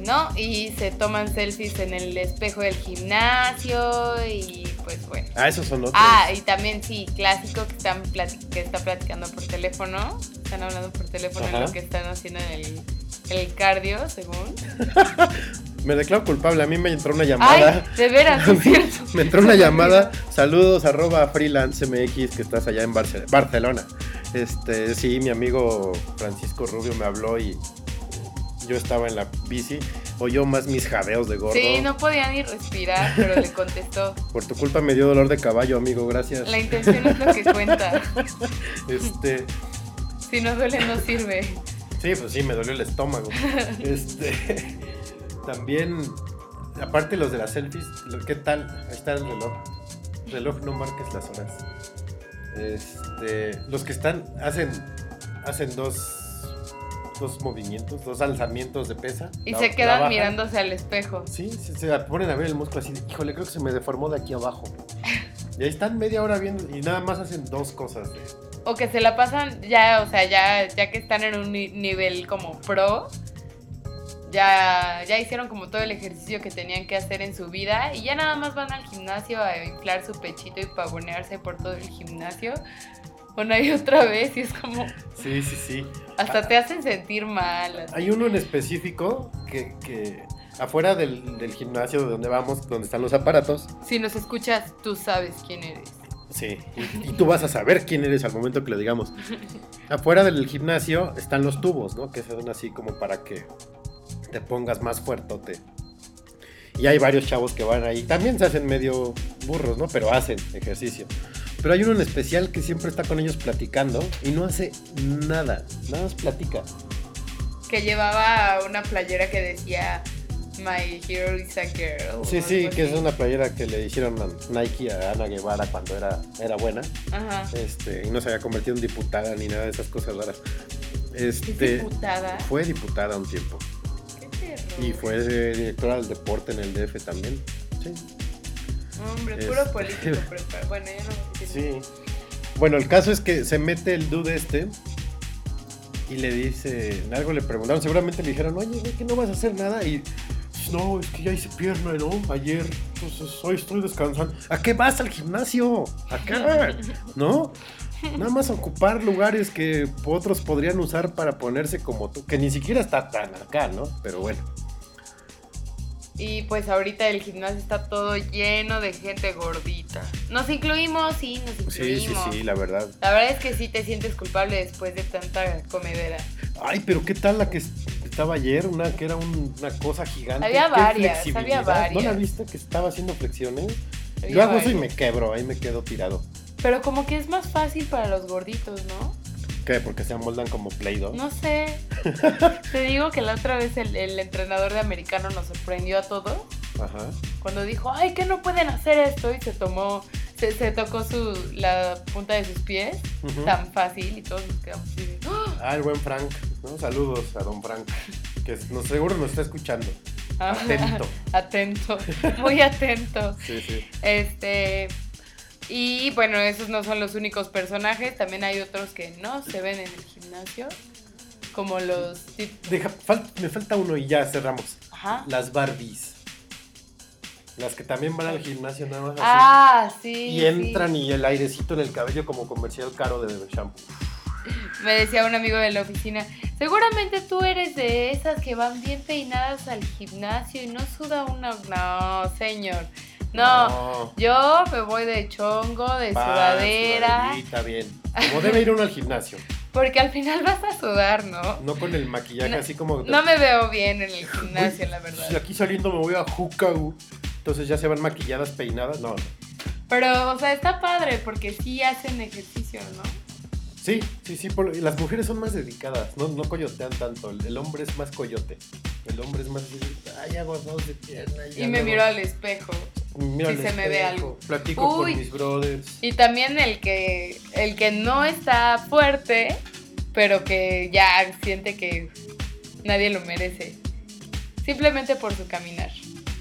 No, y se toman selfies en el espejo del gimnasio y pues bueno. Ah, esos son otros. Ah, y también sí, clásico que están que está platicando por teléfono. Están hablando por teléfono en Ajá. lo que están haciendo en el, el cardio, según. Me declaro culpable, a mí me entró una llamada. Ay, de veras, es cierto. Me entró una llamada. Saludos arroba freelance MX que estás allá en Barce- Barcelona. Este, sí, mi amigo Francisco Rubio me habló y yo estaba en la bici. Oyó más mis jadeos de gordo. Sí, no podía ni respirar, pero le contestó. Por tu culpa me dio dolor de caballo, amigo, gracias. La intención es lo que cuenta. Este, Si no duele, no sirve. sí, pues sí, me dolió el estómago. Este, también, aparte los de las selfies, lo- ¿qué tal? Ahí está el reloj. Reloj, no marques las horas. Este, los que están, hacen, hacen dos, dos movimientos, dos alzamientos de pesa. Y la- se quedan mirándose al espejo. Sí, se, se ponen a ver el músculo así, de, híjole, creo que se me deformó de aquí abajo. Y ahí están media hora viendo y nada más hacen dos cosas. de- O que se la pasan ya, o sea, ya, ya que están en un ni- nivel como pro, ya, ya hicieron como todo el ejercicio que tenían que hacer en su vida y ya nada más van al gimnasio a inflar su pechito y pavonearse por todo el gimnasio. Una y otra vez y es como, Sí, sí, sí. Hasta te hacen sentir mal. así. Hay uno en específico que, que afuera del, del gimnasio de donde vamos, donde están los aparatos, Si nos escuchas, tú sabes quién eres. sí, y, y tú vas a saber quién eres al momento que le digamos. Afuera del gimnasio están los tubos, ¿no? Que son así como para que te pongas más fuertote. Y hay varios chavos que van ahí. También se hacen medio burros, ¿no? Pero hacen ejercicio. Pero hay uno en especial que siempre está con ellos platicando y no hace nada. Nada más platica. Que llevaba una playera que decía My hero is a girl. Sí, sí, que es una playera que le hicieron a Nike a Ana Guevara cuando era, era buena. Ajá. Este, y no se había convertido en diputada ni nada de esas cosas raras. Es Este, diputada. fue diputada un tiempo. Qué terror. Y fue directora del deporte en el DF también. Sí. Hombre, puro Este- político. pero- bueno, ya no Sí. Bueno, el caso es que se mete el dude este y le dice, algo le preguntaron, seguramente le dijeron, oye, güey, que no vas a hacer nada y no, es que ya hice pierna, ¿no? Ayer, entonces hoy estoy descansando. ¿A qué vas al gimnasio? Acá, ¿no? Nada más ocupar lugares que otros podrían usar para ponerse como tú, que ni siquiera está tan acá, ¿no? Pero bueno. Y pues ahorita el gimnasio está todo lleno de gente gordita. Nos incluimos, sí, nos Sí, sí, incluimos. sí, la verdad. La verdad es que sí te sientes culpable después de tanta comedera. Ay, pero ¿qué tal la que estaba ayer? Una que era un- una cosa gigante. Había varias, había varias. ¿No la viste que estaba haciendo flexiones? Había Yo hago eso y me quebro, ahí me quedo tirado. Pero como que es más fácil para los gorditos, ¿no? ¿Qué? Porque se amoldan como Play-Doh. No sé. Te digo que la otra vez el, el entrenador de americano nos sorprendió a todos Ajá. cuando dijo, ay, que no pueden hacer esto y se tomó, se, se tocó su, la punta de sus pies tan fácil y todos nos quedamos así ¡Ah! Ah, el buen Frank, ¿no? Saludos a don Frank, que no, seguro nos está escuchando. Ah, Atento. atento, muy atento. Sí, sí. Este, y bueno, esos no son los únicos personajes, también hay otros que no se ven en el gimnasio, como los tip- Deja, fal- me falta uno y ya cerramos. Ajá. Las Barbies. Las que también van al gimnasio nada más así. Ah, sí. y sí. entran y el airecito en el cabello como comercial caro de shampoo. Me decía un amigo de la oficina, seguramente tú eres de esas que van bien peinadas al gimnasio y no suda una... No, señor. No, No. yo me voy de chongo, de sudadera. sudadita, bien. Como debe ir uno al gimnasio. Porque al final vas a sudar, ¿no? No con el maquillaje No, así como... No me veo bien en el gimnasio, la verdad. aquí saliendo me voy a Jukagu. Entonces ya se van maquilladas, peinadas. No, no. Pero, o sea, está padre porque sí hacen ejercicio, ¿no? Sí, sí, sí. por- las mujeres son más dedicadas. No, no coyotean tanto. El, el hombre es más coyote. El hombre es más... Ay, hago dos de pierna. Y me miro al espejo. Mira si se me ve algo. Platico Uy. con mis brothers. Y también el que, el que no está fuerte, pero que ya siente que nadie lo merece. Simplemente por su caminar.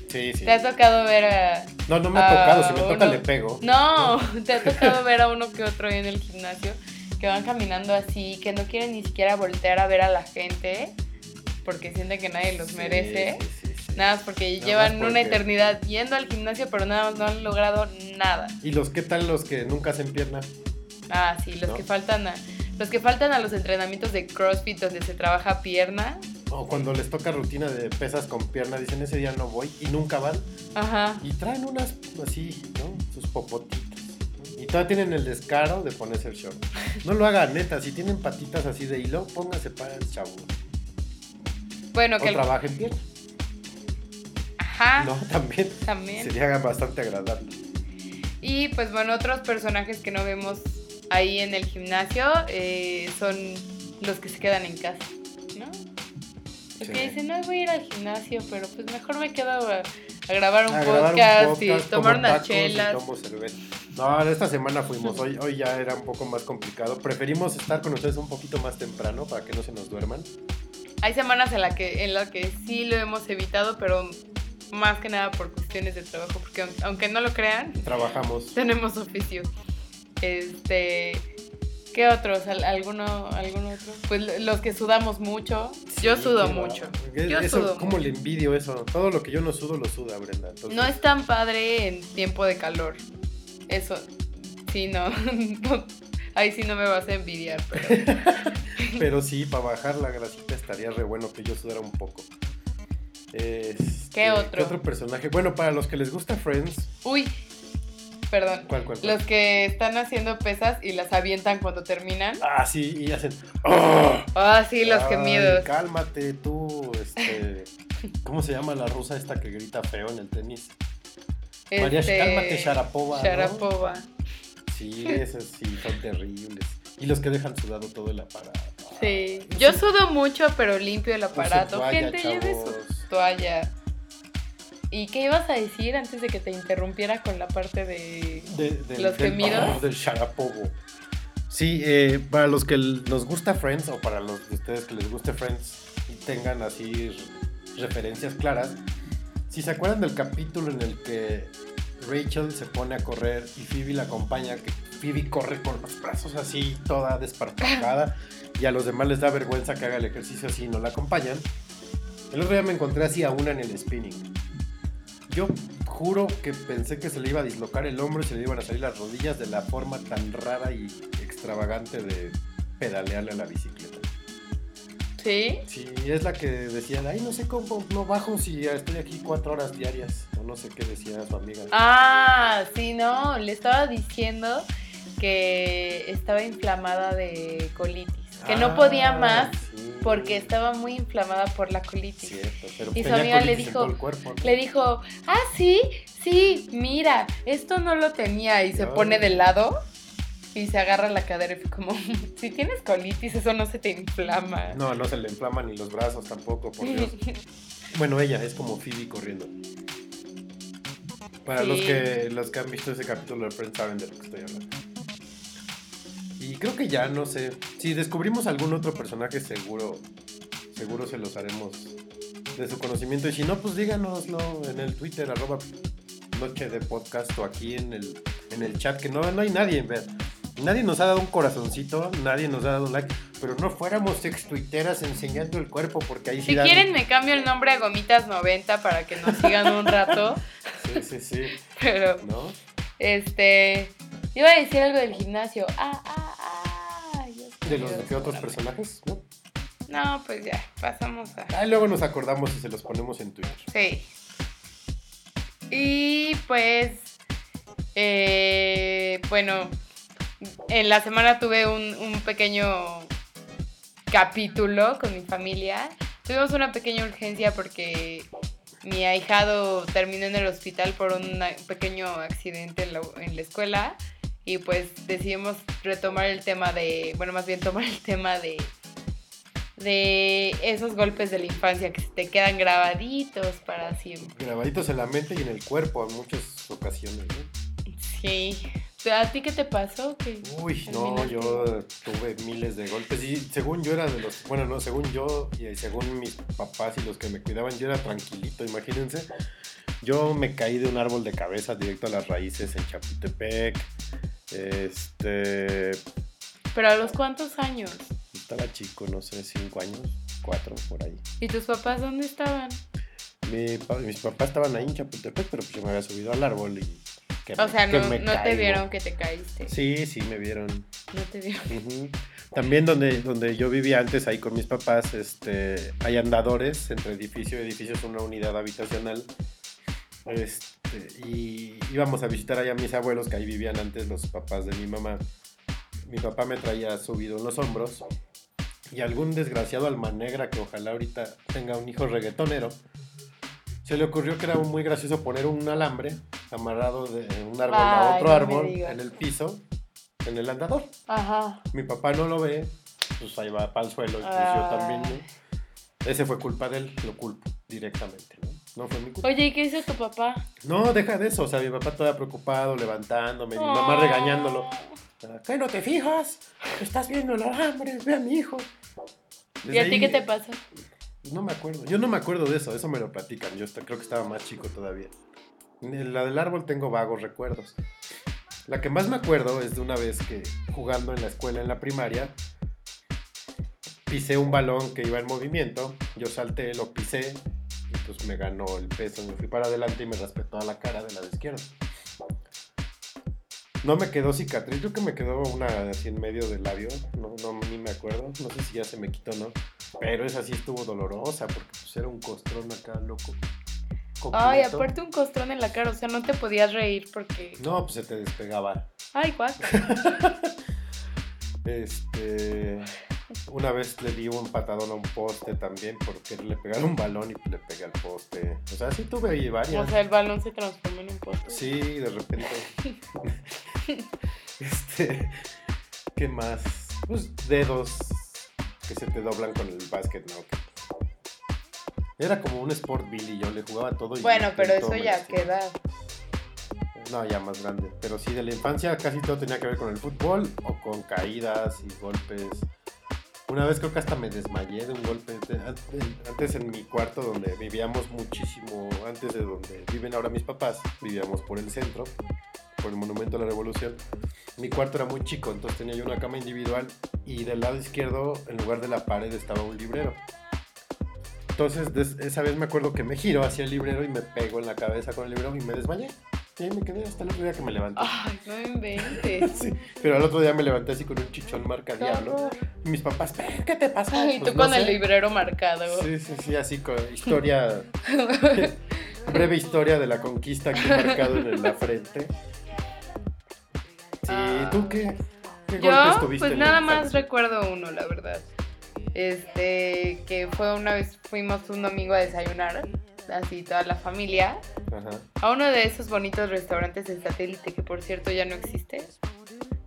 Sí, sí. ¿Te ha tocado ver a... No, no me ha tocado. Si me toca, uno- le pego. No, te ha tocado ver a uno que otro en el gimnasio que van caminando así, que no quieren ni siquiera voltear a ver a la gente porque sienten que nadie los Sí, merece. sí. Nada más porque Nada llevan una eternidad yendo al gimnasio, pero nada más no han logrado nada. ¿Y los qué tal los que nunca hacen pierna? Ah, sí, los ¿No? que faltan a los que faltan a los entrenamientos de CrossFit donde se trabaja pierna. O cuando les toca rutina de pesas con pierna, dicen ese día no voy y nunca van. Ajá. Y traen unas así, ¿no? Sus popotitas. Y todavía tienen el descaro de ponerse el short. No lo hagan, neta. Si tienen patitas así de hilo, pónganse para el chavo. Bueno, O que trabajen pierna. Ajá, No, también. también. Sería bastante agradable. Y pues bueno, otros personajes que no vemos ahí en el gimnasio eh, son los que se quedan en casa, ¿no? Los Sí. que dicen, no voy a ir al gimnasio, pero pues mejor me quedo a, a grabar un, A grabar un podcast, y tomar unas chelas. No, esta semana fuimos. Hoy, hoy ya era un poco más complicado. Preferimos estar con ustedes un poquito más temprano para que no se nos duerman. Hay semanas en las que, en la que sí lo hemos evitado, pero más que nada por cuestiones de trabajo, porque aun- aunque no lo crean, Trabajamos. tenemos oficio. Este, ¿qué otros? ¿Al- ¿Alguno, algún otro? Pues lo- los que sudamos mucho. yo sudo mucho. Yo Eso, sudo ¿cómo le envidio eso? Todo lo que yo no sudo, lo suda, Brenda. Entonces, No es tan padre en tiempo de calor. Eso, sí, no. no, ahí sí no me vas a envidiar, pero. Pero sí, para bajar la grasita estaría re bueno que yo sudara un poco. Este, ¿Qué otro? ¿Qué otro personaje? Bueno, para los que les gusta Friends, Uy, perdón. ¿cuál, cuál, cuál? Los que están haciendo pesas y las avientan cuando terminan. Ah, sí, y hacen. ¡Oh! Ah, sí, los Ay, gemidos. Cálmate tú, este. ¿Cómo se llama la rusa esta que grita feo en el tenis? María, Este, cálmate, Sharapova. ¿no? Sharapova. Sí, esos sí son terribles. Y los que dejan sudado todo el aparato. Sí. Yo sudo mucho, pero limpio el aparato. toalla, Gente, lleve su toalla. ¿Y qué ibas a decir antes de que te interrumpiera con la parte de... ¿Los del- gemidos? del Sharapovo. Sí, eh, para los que nos gusta Friends o para los de ustedes que les guste Friends y tengan así referencias claras, si se acuerdan del capítulo en el que Rachel se pone a correr y Phoebe la acompaña, que Phoebe corre con los brazos así, toda desparpajada, y a los demás les da vergüenza que haga el ejercicio así y no la acompañan. El otro día me encontré así a una en el spinning. Yo juro que pensé que se le iba a dislocar el hombro y se le iban a salir las rodillas de la forma tan rara y extravagante de pedalearle a la bicicleta. ¿Sí? Sí, es la que decían, ay, no sé cómo no bajo si estoy aquí cuatro horas diarias. O no sé qué decía su amiga. Ah, sí, no. Le estaba diciendo que estaba inflamada de colitis. Que no Ah, podía más sí. porque estaba muy inflamada por la colitis. Cierto, pero Y su amiga le dijo-. Le dijo, ah, sí, sí, mira, esto no lo tenía. Y se pone de lado y se agarra la cadera y fue como, si tienes colitis, eso no se te inflama. No, no se le inflaman ni los brazos tampoco, por Dios. Bueno, ella es como Phoebe corriendo. Para Sí. los que los que han visto ese capítulo de Friends saben de lo que estoy hablando. Creo que ya, no sé. Si descubrimos algún otro personaje, seguro, seguro se los haremos de su conocimiento. Y si no, pues díganoslo en el Twitter, arroba noche de podcast o aquí en el, en el chat, que no, no hay nadie, ver. Nadie nos ha dado un corazoncito, nadie nos ha dado un like, pero no fuéramos ex tuiteras enseñando el cuerpo, porque ahí sí Si dan- quieren me cambio el nombre a Gomitas90 para que nos sigan un rato. Sí, sí, sí, Pero, ¿no? este, iba a decir algo del gimnasio. Ah, ah, De los de otros personajes, ¿no? No, pues ya, pasamos a... Ahí luego nos acordamos y se los ponemos en Twitter. Sí. Y pues, eh, bueno, en la semana tuve un, un pequeño capítulo con mi familia. Tuvimos una pequeña urgencia porque mi ahijado terminó en el hospital por un pequeño accidente en la, en la escuela y pues decidimos retomar el tema de, bueno, más bien tomar el tema de de esos golpes de la infancia que se te quedan grabaditos para siempre. Grabaditos en la mente y en el cuerpo en muchas ocasiones, ¿no? Sí. ¿A ti qué te pasó? Uy, no, yo tuve miles de golpes y según yo era de los, bueno, no, según yo y según mis papás y los que me cuidaban, yo era tranquilito, imagínense. Yo me caí de un árbol de cabeza directo a las raíces en Chapultepec. Este... ¿Pero a los cuántos años? Estaba chico, no sé, cinco años, cuatro, por ahí. ¿Y tus papás dónde estaban? mis papás estaban ahí en Chapultepec, pero pues yo me había subido al árbol y o sea, no, te vieron que te caíste. Sí, sí, me vieron. No te vieron. También donde, donde yo vivía antes, ahí con mis papás, este, hay andadores entre edificio y edificio, es una unidad habitacional. Este, y íbamos a visitar allá a mis abuelos, que ahí vivían antes los papás de mi mamá. Mi papá me traía subido en los hombros. Y algún desgraciado alma negra que ojalá ahorita tenga un hijo reggaetonero, se le ocurrió que era muy gracioso poner un alambre amarrado de un árbol a otro árbol en el piso, en el andador. Ajá. Mi papá no lo ve, pues ahí va para el suelo y pues yo también. Ese fue culpa de él, lo culpo directamente, ¿no? No fue mi culpa. Oye, ¿y qué hizo tu papá? No, deja de eso. O sea, mi papá todavía preocupado, levantándome, mi mamá regañándolo. ¿Qué no te fijas? Estás viendo el alambre, ve a mi hijo. ¿Y a ti qué te pasa? No me acuerdo. Yo no me acuerdo de eso, eso me lo platican. Yo creo que estaba más chico todavía. La del árbol tengo vagos recuerdos. La que más me acuerdo es de una vez que jugando en la escuela en la primaria, pisé un balón que iba en movimiento, yo salté, lo pisé y pues me ganó el peso, me fui para adelante y me raspé toda la cara de la de izquierda. No me quedó cicatriz, creo que me quedó una así en medio del labio, no, no ni me acuerdo, no sé si ya se me quitó o no, pero esa sí estuvo dolorosa porque pues era un costrón acá loco. Ay, aparte un costrón en la cara, o sea, no te podías reír porque... No, pues se te despegaba. Ay, guau. este... Una vez le di un patadón a un poste también porque le pegaron un balón y le pegué al poste. O sea, sí tuve ahí varias. O sea, el balón se transformó en un poste. Sí, de repente. este... ¿Qué más? Pues dedos que se te doblan con el básquet, ¿no? Era como un sport Billy, yo le jugaba todo. Y bueno, pero eso ya queda. No, ya más grande. Pero sí, de la infancia casi todo tenía que ver con el fútbol o con caídas y golpes. Una vez creo que hasta me desmayé de un golpe. Antes en mi cuarto donde vivíamos muchísimo, antes de donde viven ahora mis papás, vivíamos por el centro, por el Monumento a la Revolución. Mi cuarto era muy chico, entonces tenía yo una cama individual y del lado izquierdo, en lugar de la pared, estaba un librero. Entonces, esa vez me acuerdo que me giro hacia el librero y me pego en la cabeza con el librero y me desmayé. Y ahí me quedé hasta el otro día que me levanté. Ay, no inventes. sí, pero al otro día me levanté así con un chichón marca diablo. Y mis papás, ¿qué te pasa? Y pues tú con el librero marcado. Sí, sí, sí, así con historia. breve historia de la conquista aquí marcado en la frente. Sí, ¿tú qué? ¿Qué Yo, golpes tuviste? Pues nada más recuerdo uno, la verdad. Este, que fue una vez, fuimos un domingo a desayunar, así toda la familia, a uno de esos bonitos restaurantes en satélite que por cierto ya no existe.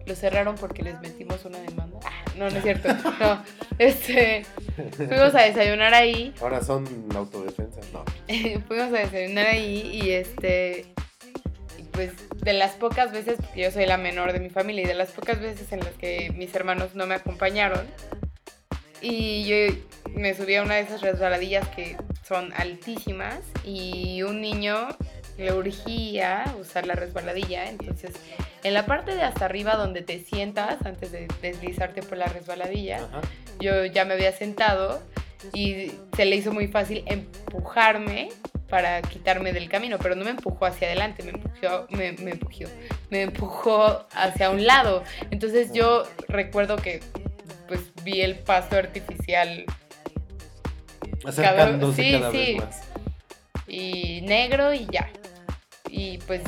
Lo cerraron porque les metimos una demanda. Ah, no, no es cierto. No, este, fuimos a desayunar ahí. Ahora son autodefensa, no. fuimos a desayunar ahí y este, pues de las pocas veces, porque yo soy la menor de mi familia y de las pocas veces en las que mis hermanos no me acompañaron, y yo me subí a una de esas resbaladillas que son altísimas y un niño le urgía usar la resbaladilla. Entonces, en la parte de hasta arriba donde te sientas antes de deslizarte por la resbaladilla, yo ya me había sentado y se le hizo muy fácil empujarme para quitarme del camino, pero no me empujó hacia adelante, me empujó, me, me empujó, me empujó hacia un lado. Entonces yo recuerdo que pues vi el pasto artificial acercándose cada, sí, sí. más. Y negro y ya. Y pues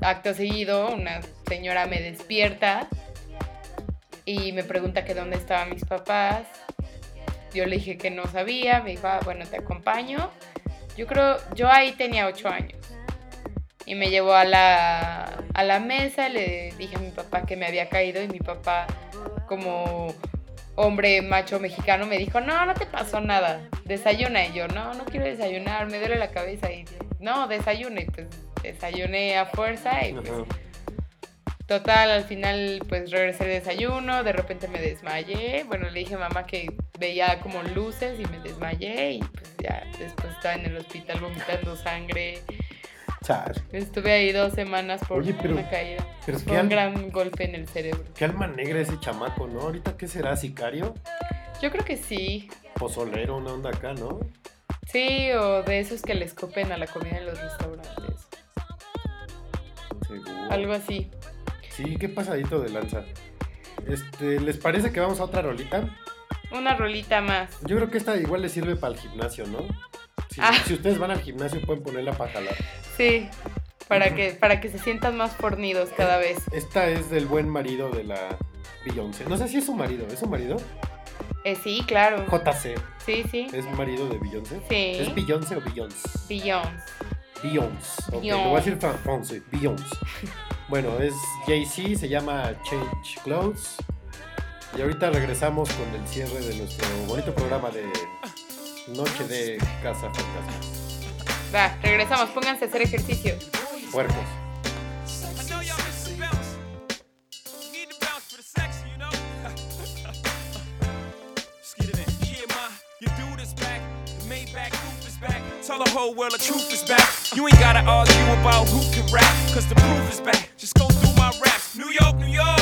acto seguido una señora me despierta y me pregunta que dónde estaban mis papás. yo le dije que no sabía, me dijo, ah, bueno, te acompaño. Yo creo, yo ahí tenía ocho años. Y me llevó a la, a la mesa, le dije a mi papá que me había caído y mi papá, como hombre macho mexicano, me dijo, no, no te pasó nada, desayuna. Y yo, no, no quiero desayunar, me duele la cabeza. Y no, desayuna. Y pues desayuné a fuerza y pues, Ajá. Total, al final pues regresé de desayuno, de repente me desmayé. Bueno, le dije a mamá que veía como luces y me desmayé y pues ya después estaba en el hospital vomitando sangre. Estuve ahí dos semanas por Oye, pero- una caída. pero Fue un al- gran golpe en el cerebro. Qué alma negra ese chamaco, ¿no? Ahorita qué será, sicario, Yo creo que sí. pozolero, una onda acá, ¿no? Sí, o de esos que le escupen a la comida en los restaurantes. Seguro. Algo así. Sí, qué pasadito de lanza. Este, ¿les parece que vamos a otra rolita? Una rolita más. Yo creo que esta igual les sirve para el gimnasio, ¿no? Si, Ah. si ustedes van al gimnasio pueden ponerla para jalar. Sí, para que, para que se sientan más fornidos cada vez. Esta es del buen marido de la Beyoncé. No sé si es su marido, ¿es su marido? Eh, sí, claro. JC, Sí, sí. ¿es marido de Beyoncé? Sí. ¿Es Beyoncé o Beyoncé? Beyoncé. Beyoncé. Ok, Beyoncé. lo voy a decir francés, Beyoncé. Bueno, es Jay-Z, se llama Change Clothes. Y ahorita regresamos con el cierre de nuestro bonito programa de Noche de Casa Fantasma. Va, regresamos, pónganse a hacer ejercicio. Puercos. I know y'all miss the bounce. You need to bounce for the section, you know? Let's get it in. Yeah, ma, your dude is back. The Maybach roof is back. Tell the whole world the truth is back. You ain't gotta argue about who can rap, cause the proof is back. Just go through my raps. New York, New York.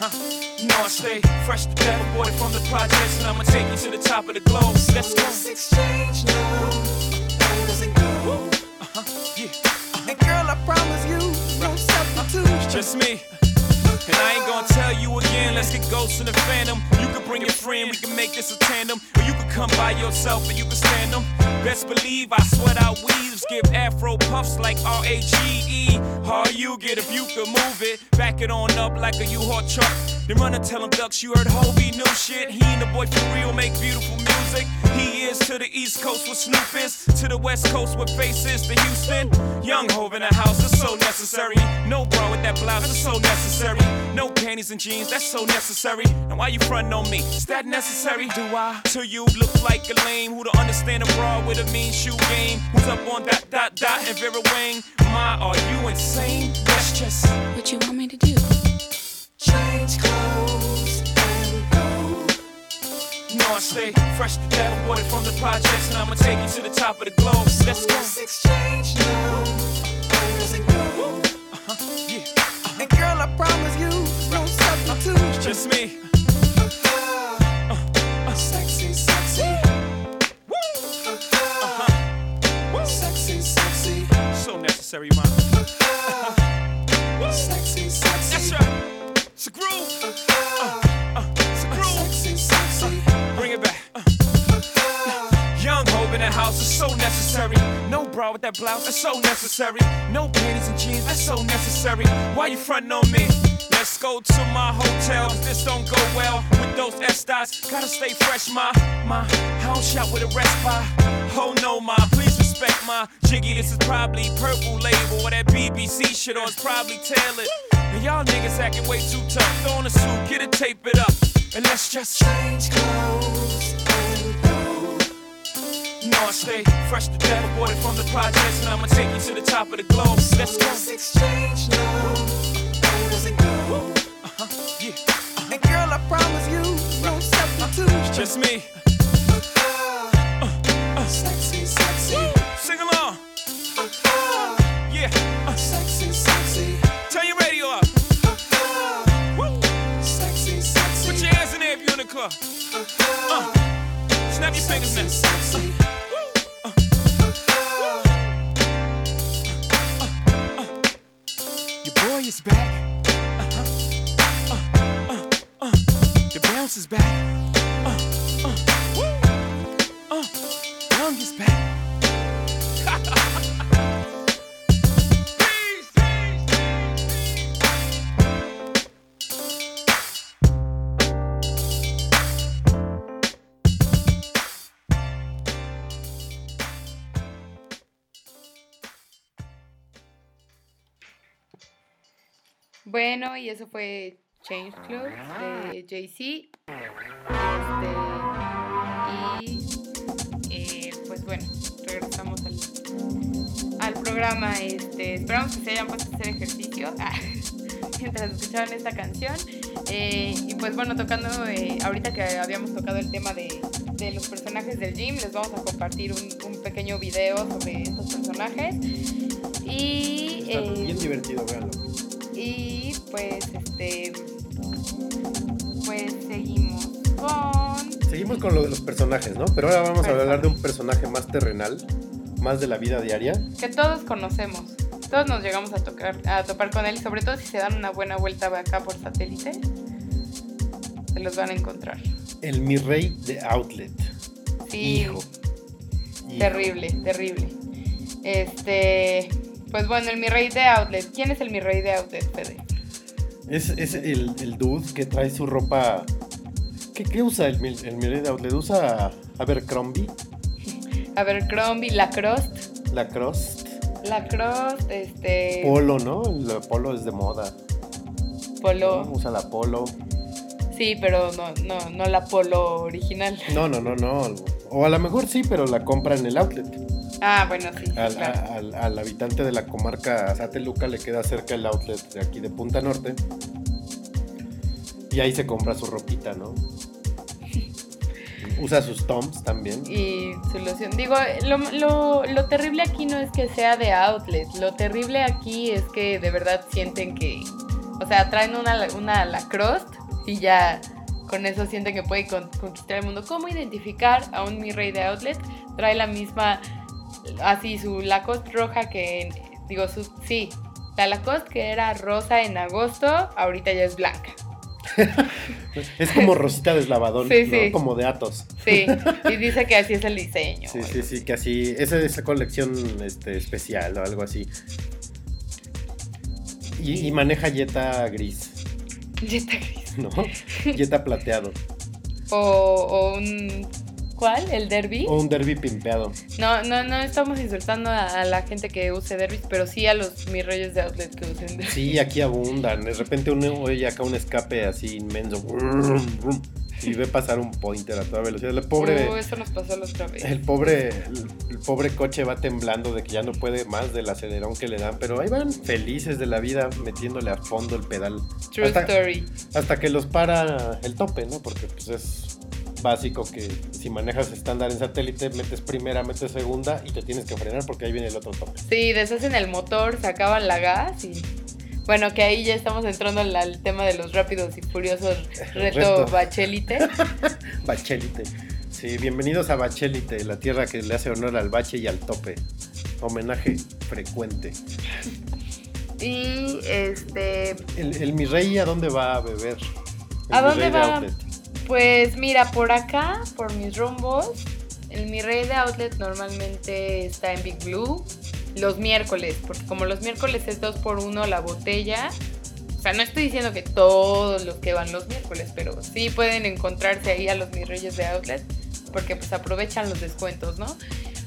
go. you know I stay fresh to death, aborted from the projects, and I'ma take you to the top of the globe. Let's go. Let's exchange now. Where does it go? Yeah. And girl, I promise you, no uh-huh. substitute. just me. And I ain't gonna tell you again, let's get ghosts in the phantom. You can bring your friend, we can make this a tandem. Or you can come by yourself and you can stand them. Best believe I sweat out weaves, give afro puffs like R A G E. Hard you get if you can move it. Back it on up like a U-Haul truck. Then run and tell them ducks you heard Hobie new shit. He and the boy for real make beautiful music. He is to the East Coast with Snoop is, to the West Coast with faces to Houston. Young Hove in the house, is so necessary. No bra with that blouse, that's so necessary. No panties and jeans, that's so necessary. And why you frontin' on me? Is that necessary? Do I? To you look like a lame who don't understand a bra with a mean shoe game. Who's up on dot dot dot and Vera Wang? My, are you insane? That's just What you want me to do? Change clothes and go. No, I stay fresh to death, aborted from the projects, and I'ma take you to the top of the globe. Let's go. Let's exchange now. Where does it go? Just me. Sexy, sexy. Sexy, sexy. So necessary, man. Sexy, sexy. That's right. It's a groove. It's a groove. Sexy, sexy. Bring it back. Uh. Young Hope in the house is so necessary. No bra with that blouse, that's so necessary. No panties and jeans, that's so necessary. Why you frontin' on me? Let's go to my hotel. This don't go well with those S dots. Gotta stay fresh, my my. I don't shout with a by. Oh no, my. Please respect my jiggy. This is probably purple label or that BBC shit, or it's probably tailored. And y'all niggas acting way too tough. Throw on a suit, get it, tape it up, and let's just Change clothes. You I stay fresh to death, aborted from the projects, and I'ma take you to the top of the globe. Let's go. Let's exchange now. Where does it go? And girl, I promise you, no substitute. just me. Uh, sexy, sexy. Sing along. Uh, yeah, uh, Sexy, sexy. turn your radio up. Uh, sexy, sexy. Put your hands in there if you're in the club. Uh, snap Snap your fingers now. Sexy. Your boy is back. Is. Uh, uh. Uh. Bueno, y eso fue Change Club de Jay-Z. Este, y eh, pues bueno, regresamos al, al programa. Este, esperamos que se hayan puesto a hacer ejercicio ah, mientras escuchaban esta canción. Eh, y pues bueno, tocando, eh, ahorita que habíamos tocado el tema de, de los personajes del gym, les vamos a compartir un, un pequeño video sobre estos personajes. Y, Está eh, bien divertido, véanlo. y pues este pues seguimos con Seguimos con lo de los personajes, ¿no? Pero ahora vamos a hablar de un personaje más terrenal, más de la vida diaria. que todos conocemos. Todos nos llegamos a tocar a topar con él sobre todo si se dan una buena vuelta acá por satélite se los van a encontrar. El mi rey de Outlet. Sí, Hijo. Hijo. terrible, terrible. Este, pues bueno, el mi rey de outlet. ¿Quién es el mi rey de outlet, Fede? Es, es el, el dude que trae su ropa. ¿Qué, qué usa el, el Outlet? Usa Abercrombie, Abercrombie, Lacoste, Lacoste, Lacoste, este, Polo, ¿no? El polo es de moda. ¿no? Polo. Usa la Polo. Sí, pero no, no, no la polo original. No, no, no, no. O a lo mejor sí, pero la compra en el outlet. Ah, bueno, sí, Al, claro. a- al- al habitante de la comarca Sateluca le queda cerca el outlet de aquí de Punta Norte. Y ahí se compra su ropita, ¿no? Usa sus toms también. Y su loción. Digo, lo, lo, lo terrible aquí no es que sea de outlet. Lo terrible aquí es que de verdad sienten que. O sea, traen una, una Lacoste y ya con eso sienten que puede con- conquistar el mundo. ¿Cómo identificar a un mi rey de outlet? Trae la misma. Así, su Lacoste roja que. Digo, su, sí. La Lacoste que era rosa en agosto, ahorita ya es blanca. Es como Rosita Deslavadón, Sí, ¿no? sí. Como de Atos. Sí, y dice que así es el diseño. Sí, sí, sí, que así. Esa es esa colección este, especial o algo así. Y, y maneja Jetta gris, Jetta gris. ¿no? Jetta plateado. O, o un. ¿Cuál? ¿El derby? O un derby pimpeado. No, no, no estamos insultando a, a la gente que use derbis, pero sí a los mis reyes de outlet que usen derbis. Sí, aquí abundan. De repente uno oye acá un escape así inmenso. Y ve pasar un pointer a toda velocidad. El pobre, Uh, eso nos pasó la otra vez. el pobre, el, el pobre coche va temblando de que ya no puede más del acelerón que le dan. Pero ahí van felices de la vida metiéndole a fondo el pedal. True hasta, story. hasta que los para el tope, ¿no? Porque pues es básico que si manejas estándar en satélite, metes primera, metes segunda y te tienes que frenar porque ahí viene el otro tope. Sí, deshacen el motor, sacaban la gas y. Bueno, que ahí ya estamos entrando al, al tema de los rápidos y furiosos reto bachelite. Bachelite. Sí, bienvenidos a Bachelite, la tierra que le hace honor al bache y al tope. Homenaje frecuente. Y este. El, el mi rey, ¿a dónde va a beber? El ¿A dónde va? outlet. Pues mira, por acá, por mis rumbos, el mi rey de outlet normalmente está en Big Blue los miércoles, porque como los miércoles es 2 por 1 la botella, o sea, no estoy diciendo que todos los que van los miércoles, pero sí pueden encontrarse ahí a los mis reyes de outlet, porque pues aprovechan los descuentos, ¿no?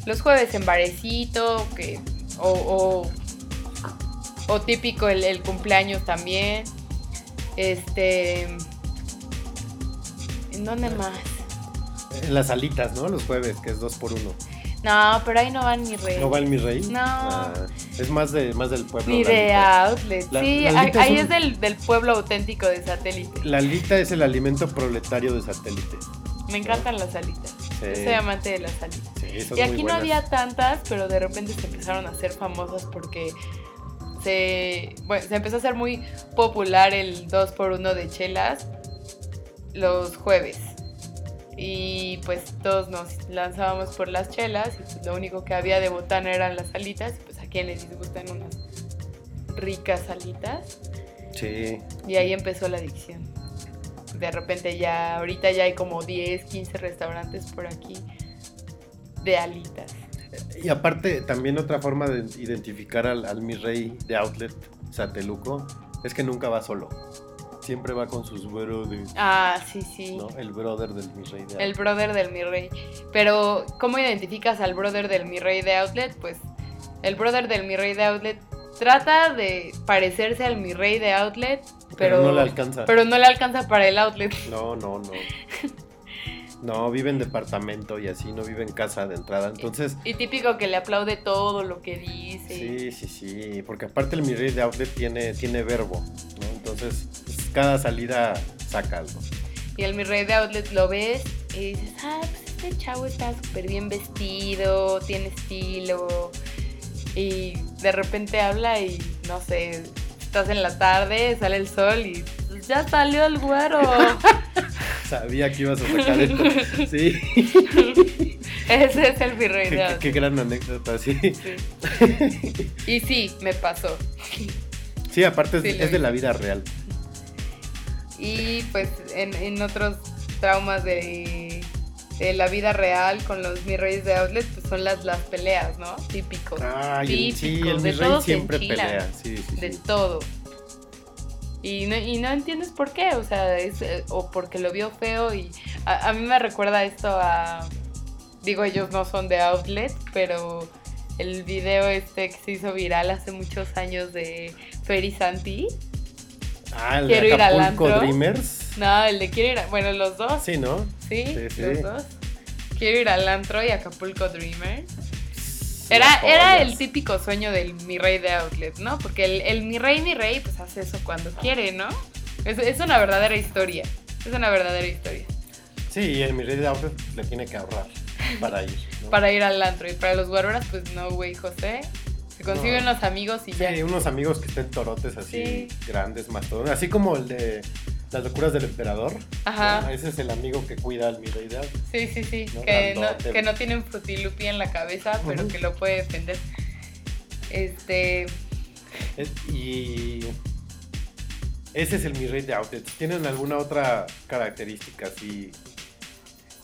Los jueves en barecito, que, o, o, o típico el, el cumpleaños también. Este. ¿En dónde más? En las alitas, ¿no? Los jueves, que es dos por uno. No, pero ahí no van ni rey. ¿No va el mi rey? No. Ah, es más, de, más del pueblo. Ni la de outlet. La- sí, la ahí, es ahí un- es del, del pueblo auténtico de satélite. La alita es el alimento proletario de satélite. Me encantan las alitas. Sí. Yo soy amante de las alitas. Sí, Y muy aquí no había tantas, pero de repente se empezaron a hacer famosas porque se, bueno, se empezó a hacer muy popular el 2x1 de chelas los jueves. Y pues todos nos lanzábamos por las chelas y pues lo único que había de botana eran las alitas. Y pues a quien les gustan unas ricas alitas. Sí. Y ahí empezó la adicción. De repente ya, ahorita ya hay como 10, 15 restaurantes por aquí de alitas. Y aparte, también otra forma de identificar al, al mi rey de outlet, Sateluco, es que nunca va solo. Siempre va con sus brothers, Ah, sí, sí. ¿no? El brother del mi rey de El outlet. brother del mi rey. Pero, ¿cómo identificas al brother del mi rey de Outlet? Pues el brother del mi rey de Outlet trata de parecerse al mi rey de Outlet, pero, Pero no le alcanza. Pero no le alcanza para el Outlet. No, no, no. No, vive en departamento y así, no vive en casa de entrada. Entonces, Y típico que le aplaude todo lo que dice. sí, sí, sí. Porque aparte el mi rey de outlet tiene, tiene verbo, ¿no? Entonces, cada salida saca algo. Y el mi rey de Outlet lo ves y dices, ah, pues este chavo está súper bien vestido, tiene estilo. Y de repente habla y no sé, estás en la tarde, sale el sol y pues, ya salió el güero. Sabía que ibas a sacar esto. Sí. Ese es el mi rey qué, de qué- Outlet. qué gran anécdota, sí. Sí. Y sí, me pasó. Sí, aparte es, Sí, lo es de la vida real. Y pues en, en otros traumas de, de la vida real con los mi reyes de Outlet, pues son las, las peleas, ¿no? Típicos. Ay, el- sí, Típicos, el de se siempre enchilan. pelea. Sí, sí, de todo. Y no, y no entiendes por qué, o sea, es, eh, o porque lo vio feo y a, a mí me recuerda esto a, digo, ellos no son de Outlet, pero el video este que se hizo viral hace muchos años de Ferry Santi, Ah, el Quiero de ir al Acapulco antro. Dreamers. no, el de quiero ir, a- bueno, los dos, sí, Sí, ¿no? Sí, sí. los dos, quiero ir al antro y Acapulco Dreamer. Las Era, era el típico sueño del mi rey de outlet, ¿no? Porque el, el mi rey, mi rey, pues hace eso cuando quiere, ¿no? Es, es una verdadera historia. Es una verdadera historia. Sí, y el mi rey de outlet le tiene que ahorrar para ir. ¿no? Para ir al antro. Y para los guaruras, pues no, güey, José. Se consiguen No. los amigos y ya. Sí, unos amigos que estén torotes así Sí. grandes, mastodones. Así como el de las locuras del emperador. Ajá. ¿no? Ese es el amigo que cuida al mi rey de outlet. Sí, sí, sí. No, que, no, que no tienen frutilupi en la cabeza, pero que lo puede defender. Este. Es- y ese es el mi rey de outlet. ¿Tienen alguna otra característica así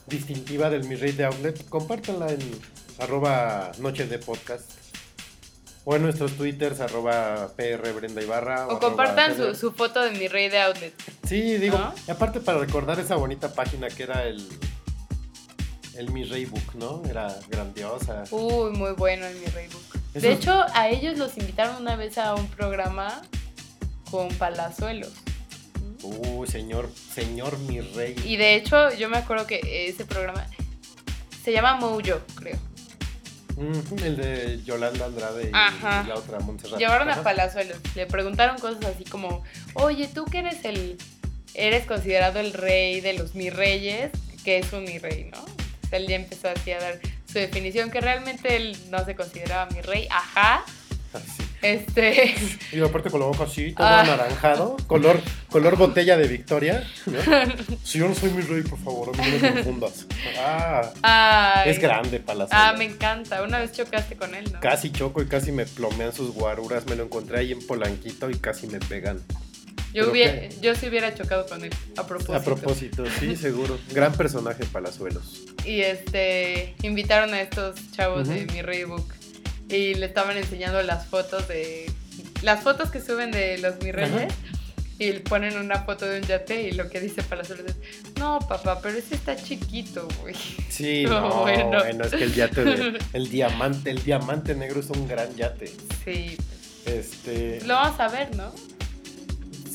distintiva del mi rey de outlet? Compártanla en arroba noche de podcast. O en nuestros twitters, arroba PR Brenda Ibarra. O compartan su, su foto de mi rey de outlet. Sí, digo, ¿No? y aparte para recordar esa bonita página que era el, el Mi Rey Book, ¿no? Era grandiosa. Uy, muy bueno el mi rey book. Eso De es- hecho, a ellos los invitaron una vez a un programa con Palazuelos. Uy, señor, señor Mi Rey. Y de hecho, yo me acuerdo que ese programa se llama Mojo, creo. El de Yolanda Andrade y, Ajá. y la otra Montserrat. Llevaron a. Palazuelos. Le preguntaron cosas así como, oye, tú que eres el, eres considerado el rey de los mi reyes, que es un mi rey, ¿no? Él ya empezó así a dar su definición, que realmente él no se consideraba mi rey. Ajá. Ah, sí. Este. Y aparte con la boca así, todo Ah. anaranjado, color, color botella de Victoria. ¿no? Si yo no soy mi rey, por favor, a mí no me confundas. Ah, Ay. es grande Palazuelos. Ah, me encanta. Una vez chocaste con él, ¿no? Casi choco y casi me plomean sus guaruras. Me lo encontré ahí en Polanquito y casi me pegan. Yo, ¿Pero hubiera, yo sí hubiera chocado con él, a propósito. A propósito, sí, seguro. Gran personaje Palazuelos. Y este, invitaron a estos chavos de mi Reybook y le estaban enseñando las fotos de. Las fotos que suben de los mi reyes. Y ponen una foto de un yate y lo que dice Palazuelos es, no papá, pero ese está chiquito, güey. Sí, No, no, bueno. bueno. es que el yate, de- el diamante, el diamante negro es un gran yate. Sí, Este, lo vamos a ver, ¿no?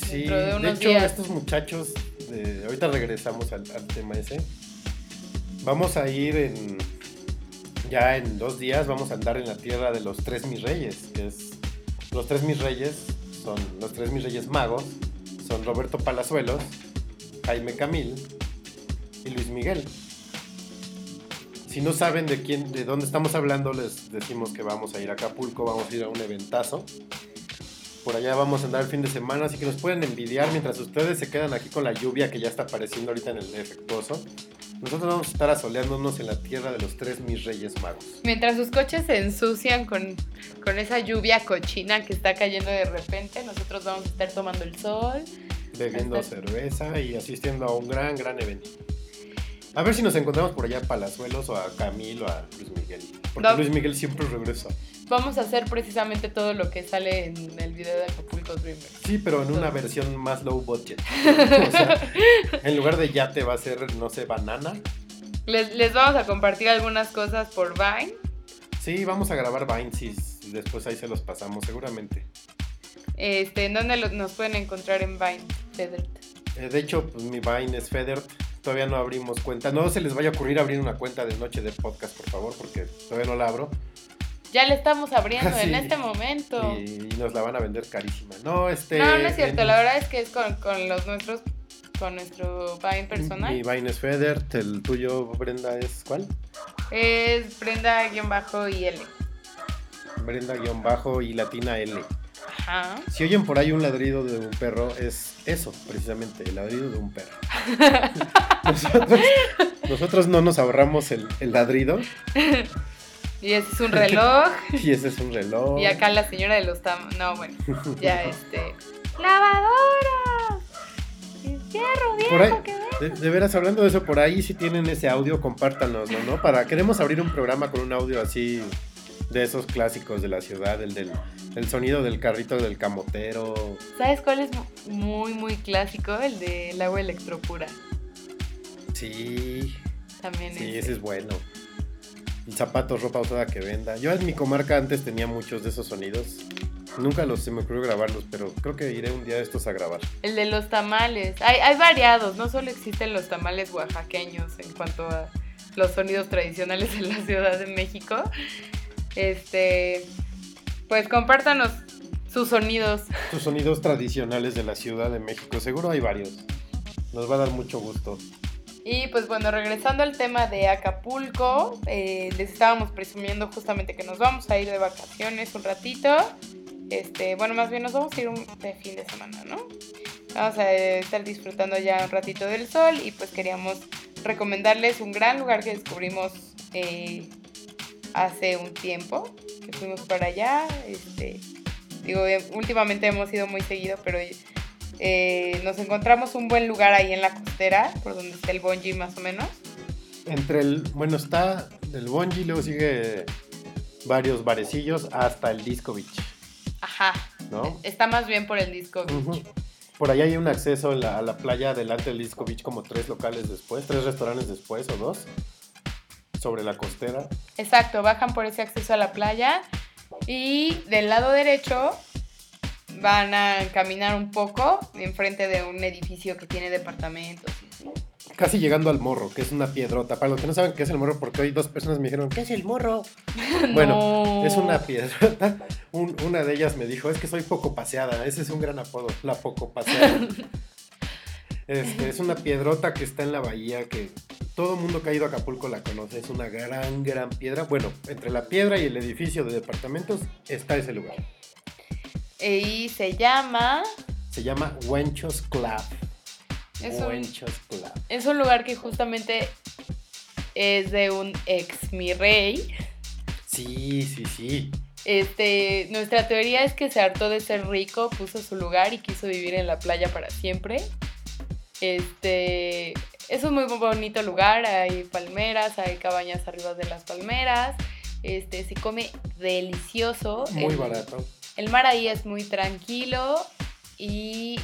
sí, de hecho días. estos muchachos, de- ahorita regresamos al, al tema ese. Vamos a ir en, ya en dos días, vamos a andar en la tierra de los tres mis reyes, que es, los tres mis reyes son los tres mis reyes magos, son Roberto Palazuelos, Jaime Camil y Luis Miguel. Si no saben de quién, de dónde estamos hablando, les decimos que vamos a ir a Acapulco, vamos a ir a un eventazo. Por allá vamos a andar el fin de semana, así que nos pueden envidiar mientras ustedes se quedan aquí con la lluvia que ya está apareciendo ahorita en el defectuoso. Nosotros vamos a estar asoleándonos en la tierra de los tres mis reyes magos. Mientras sus coches se ensucian con, con esa lluvia cochina que está cayendo de repente, nosotros vamos a estar tomando el sol. Bebiendo Está- cerveza y asistiendo a un gran, gran evento. A ver si nos encontramos por allá a Palazuelos o a Camilo o a Luis Miguel. Porque No. Luis Miguel siempre regresa. Vamos a hacer precisamente todo lo que sale en el video de Acapulco Dreamers. Sí, pero en una versión más low budget. O sea, en lugar de yate va a ser, no sé, banana. Les, les vamos a compartir algunas cosas por Vine. Sí, vamos a grabar Vines y después ahí se los pasamos seguramente. Este, ¿En dónde nos pueden encontrar en Vine? Federt? Eh, de hecho, pues, mi Vine es Feder. Todavía no abrimos cuenta. No se les vaya a ocurrir abrir una cuenta de noche de podcast, por favor, porque todavía no la abro. Ya le estamos abriendo en Sí. este momento. Y, y nos la van a vender carísima. No, este. No, no es cierto. en- La verdad es que es con, con los nuestros, con nuestro Vine personal. Mi Vine es Feder. El tuyo, Brenda, es ¿cuál? Es Brenda-bajo y L. Brenda-bajo y latina L. Ajá. Si oyen por ahí un ladrido de un perro, es eso, precisamente, el ladrido de un perro. nosotros, nosotros no nos ahorramos el, el ladrido Y ese es un reloj. y ese es un reloj. y acá la señora de los tam... No, bueno. Ya este... ¡Lavadora! ¡Fierro Por ahí, viejo que de, de veras, hablando de eso, por ahí si tienen ese audio, compártanoslo, ¿no? Para, queremos abrir un programa con un audio así de esos clásicos de la ciudad, el del el sonido del carrito del camotero. ¿Sabes cuál es mu- muy, muy clásico? El del agua electropura. Sí, También sí, ese. ese es bueno. El zapato, ropa usada que venda. Yo en mi comarca antes tenía muchos de esos sonidos. Nunca los se me ocurrió grabarlos, pero creo que iré un día de estos a grabar. El de los tamales. Hay, hay variados, no solo existen los tamales oaxaqueños en cuanto a los sonidos tradicionales en la Ciudad de México. Este, pues compártanos sus sonidos. Tus sonidos tradicionales de la Ciudad de México, seguro hay varios. Nos va a dar mucho gusto. Y pues bueno, regresando al tema de Acapulco, eh, les estábamos presumiendo justamente que nos vamos a ir de vacaciones un ratito. Este, bueno, más bien nos vamos a ir un, de fin de semana, ¿no? Vamos a eh, estar disfrutando ya un ratito del sol y pues queríamos recomendarles un gran lugar que descubrimos eh, hace un tiempo, que fuimos para allá. Este, digo, últimamente hemos ido muy seguido, pero eh, nos encontramos un buen lugar ahí en la costera, por donde está el bungee más o menos. Entre el, bueno, está el Bonji, luego sigue varios barecillos hasta el Disco Beach, Ajá. ¿no? Está más bien por el disco. Beach. Por allá hay un acceso en la- a la playa delante del Disco Beach como tres locales después, tres restaurantes después o dos, sobre la costera. Exacto, bajan por ese acceso a la playa y del lado derecho van a caminar un poco enfrente de un edificio que tiene departamentos. y así. Casi llegando al morro, que es una piedrota. Para los que no saben qué es el morro, porque hoy dos personas me dijeron, ¿qué es el morro? Bueno, No. es una piedrota. Un- una de ellas me dijo, es que soy poco paseada. Ese es un gran apodo, la poco paseada. Este, es una piedrota que está en la bahía que todo mundo que ha ido a Acapulco la conoce. Es una gran, gran piedra. Bueno, entre la piedra y el edificio de departamentos está ese lugar. Y se llama... Se llama Huenchos Club. Es un, Huenchos Club. es un lugar que justamente es de un ex mi rey. Sí, sí, sí. Este, nuestra teoría es que se hartó de ser rico, puso su lugar y quiso vivir en la playa para siempre. Este, es un muy bonito lugar, hay palmeras, hay cabañas arriba de las palmeras. Este, se come delicioso. Muy El- barato. El mar ahí es muy tranquilo y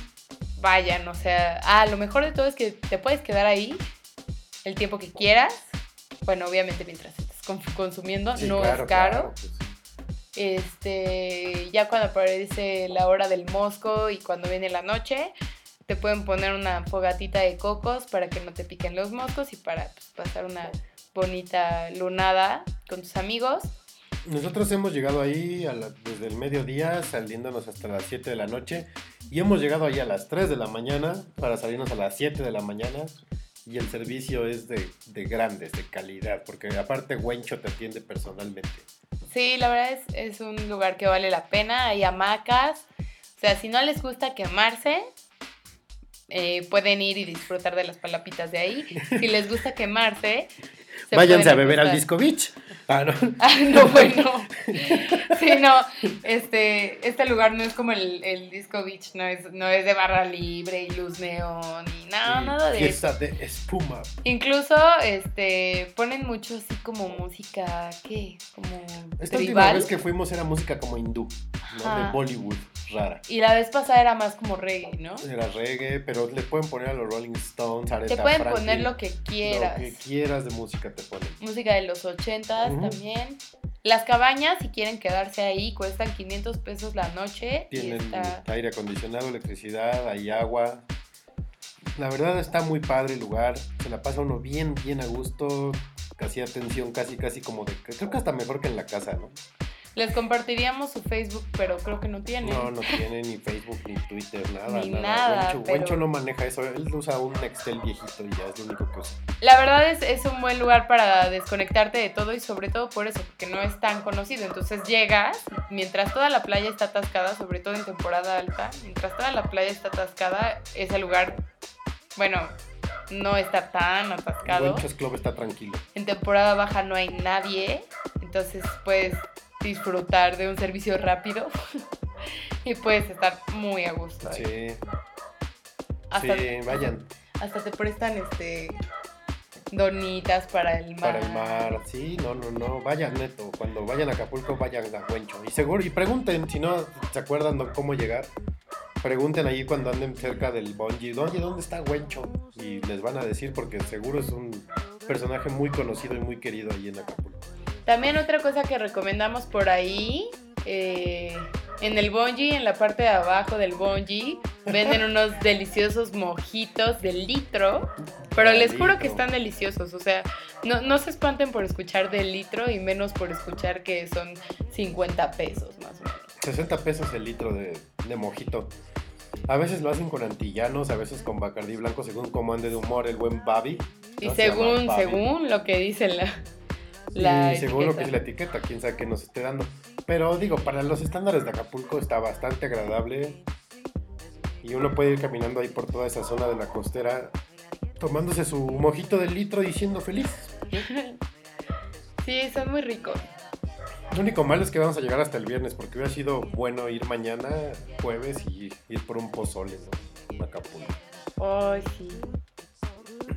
vayan, o sea, ah, lo mejor de todo es que te puedes quedar ahí el tiempo que quieras. Bueno, obviamente mientras estés con- consumiendo, Sí, no claro, es caro. claro, pues. Este, ya cuando aparece la hora del mosco y cuando viene la noche, te pueden poner una fogatita de cocos para que no te piquen los moscos y para pues, pasar una bonita lunada con tus amigos. Nosotros hemos llegado ahí a la- desde el mediodía, saliéndonos hasta las 7 de la noche. Y hemos llegado ahí a las 3 de la mañana para salirnos a las 7 de la mañana. Y el servicio es de, de grandes, de calidad, porque aparte Wencho te atiende personalmente. Sí, la verdad es, es un lugar que vale la pena. Hay hamacas. O sea, si no les gusta quemarse, eh, pueden ir y disfrutar de las palapitas de ahí. Si les gusta quemarse, se Váyanse a beber al. Disco Beach. Ah, no. Ah, no, bueno. Sí, no, este, este lugar no es como el, el Disco Beach, no es, no es de barra libre y luz neón y nada, nada de eso. Fiesta de espuma. Incluso, este, ponen mucho así como música, ¿qué? Como Esta última tribal. vez que fuimos era música como hindú, ¿no? De Bollywood, rara. Y la vez pasada era más como reggae, ¿no? Era reggae, pero le pueden poner a los Rolling Stones, Aretha Te pueden Franklin, poner lo que quieras. Lo que quieras de música te ponen. Música de los ochentas Ujú. también. Las cabañas, si quieren quedarse ahí, cuestan 500 pesos la noche. y Tienen está... aire acondicionado, electricidad, hay agua. La verdad está muy padre el lugar. Se la pasa uno bien, bien a gusto. Casi atención, casi, casi como de. Creo que hasta mejor que en la casa, ¿no? Les compartiríamos su Facebook, pero creo que no tienen. No, no tiene ni Facebook, ni Twitter, nada. Ni nada. Wencho, pero- Wencho no maneja eso. Él usa un Nextel viejito y ya es lo único que usa. La verdad es, es un buen lugar para desconectarte de todo y sobre todo por eso, porque no es tan conocido. Entonces llegas, mientras toda la playa está atascada, sobre todo en temporada alta, mientras toda la playa está atascada, ese lugar, bueno, no está tan atascado. Wencho's Club está tranquilo. En temporada baja no hay nadie, entonces puedes disfrutar de un servicio rápido y puedes estar muy a gusto. ahí. Sí, Hasta, sí, vayan. hasta te prestan este donitas para el mar. Para el mar, sí, no, no, no, vayan neto, cuando vayan a Acapulco vayan a Huencho. Y seguro, y pregunten, si no se acuerdan de cómo llegar, pregunten ahí cuando anden cerca del bungee, oye, ¿dónde está Huencho? Y les van a decir porque seguro es un personaje muy conocido y muy querido ahí en Acapulco. También otra cosa que recomendamos por ahí, eh, en el bungee, en la parte de abajo del bungee, venden unos deliciosos mojitos de litro, pero les juro que están deliciosos, o sea, no, no se espanten por escuchar de litro y menos por escuchar que son 50 pesos más o menos. 60 pesos el litro de, de mojito. A veces lo hacen con antillanos, a veces con bacardí blanco, según cómo ande de humor el buen Babi. Y según, según lo que dice la... la y según lo que dice la etiqueta, quién sabe qué nos esté dando. Pero digo, para los estándares de Acapulco está bastante agradable. Y uno puede ir caminando ahí por toda esa zona de la costera, tomándose su mojito de litro y siendo feliz. Sí, son muy ricos. Lo único malo es que vamos a llegar hasta el viernes, porque hubiera sido bueno ir mañana, jueves, y ir por un pozole, ¿no? Acapulco. Ay, sí.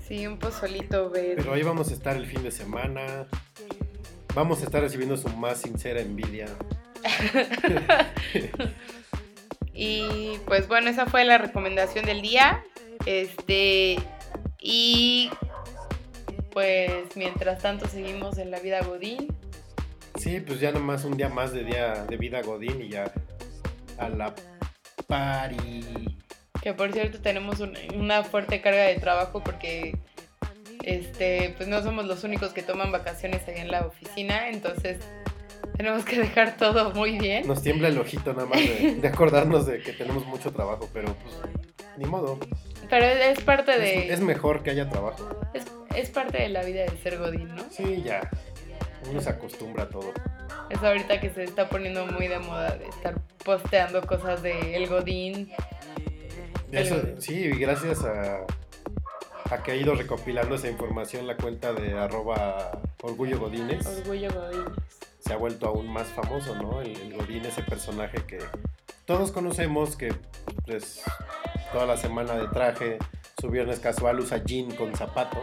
Sí, un pozolito verde. Pero ahí vamos a estar el fin de semana. Vamos a estar recibiendo su más sincera envidia. Y pues bueno, esa fue la recomendación del día. Este. Y pues mientras tanto seguimos en la vida Godín. Sí, pues ya nomás un día más de día de vida Godín y ya a la pari. Que por cierto tenemos un- una fuerte carga de trabajo porque este, pues no somos los únicos que toman vacaciones ahí en la oficina. Entonces tenemos que dejar todo muy bien. Nos tiembla el ojito nada más de, de acordarnos de que tenemos mucho trabajo, pero pues ni modo. Pero es parte de. es mejor que haya trabajo. Es, es parte de la vida de ser Godín, ¿no? Sí, ya. Uno se acostumbra a todo. Es ahorita que se está poniendo muy de moda de estar posteando cosas de el Godín. Eso, El- sí, gracias a, a que ha ido recopilando esa información la cuenta de arroba orgullo godines. Orgullo Godín. se ha vuelto aún más famoso, ¿no? El, el Godín, ese personaje que todos conocemos, que pues toda la semana de traje, su viernes casual usa jean con zapato.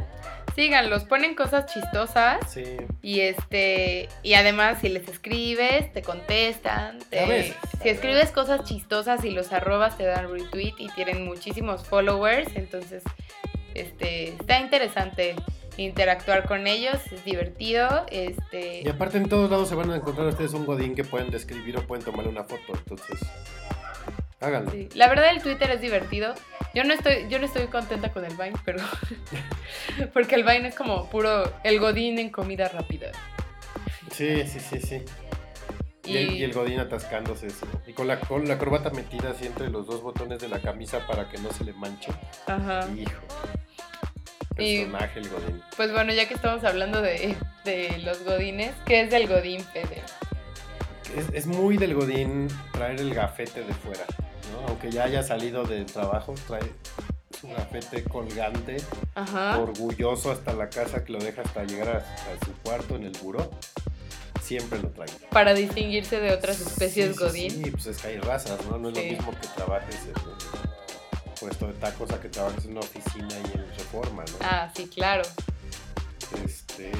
Síganlos, ponen cosas chistosas Sí, y este y además si les escribes te contestan. te- A veces. si escribes cosas chistosas y los arrobas te dan retweet y tienen muchísimos followers, entonces este está interesante interactuar con ellos, es divertido, este y aparte en todos lados se van a encontrar ustedes un Godín que pueden describir o pueden tomar una foto, entonces háganlo. Sí, La verdad el Twitter es divertido. Yo no estoy, yo no estoy contenta con el Vine, pero porque el Vine es como puro el godín en comida rápida. Sí, sí, sí, sí. Y, el, y el Godín atascándose eso. Y con la, con la corbata metida así entre los dos botones de la camisa para que no se le manche. Ajá. Hijo. Y- Personaje el Godín. Pues bueno, ya que estamos hablando de, de los godines, ¿qué es del godín, Fede? Es, es muy del Godín traer el gafete de fuera, ¿no? Aunque ya haya salido del trabajo, trae su gafete colgante, Ajá. orgulloso hasta la casa que lo deja hasta llegar a, a su cuarto en el buró. Siempre lo trae. Para distinguirse de otras especies Sí, Godín. Sí, pues es que hay razas, ¿no? No es lo mismo que trabajes en un puesto de tacos a que trabajes en una oficina y en reforma, ¿no? Ah, sí, claro. Este,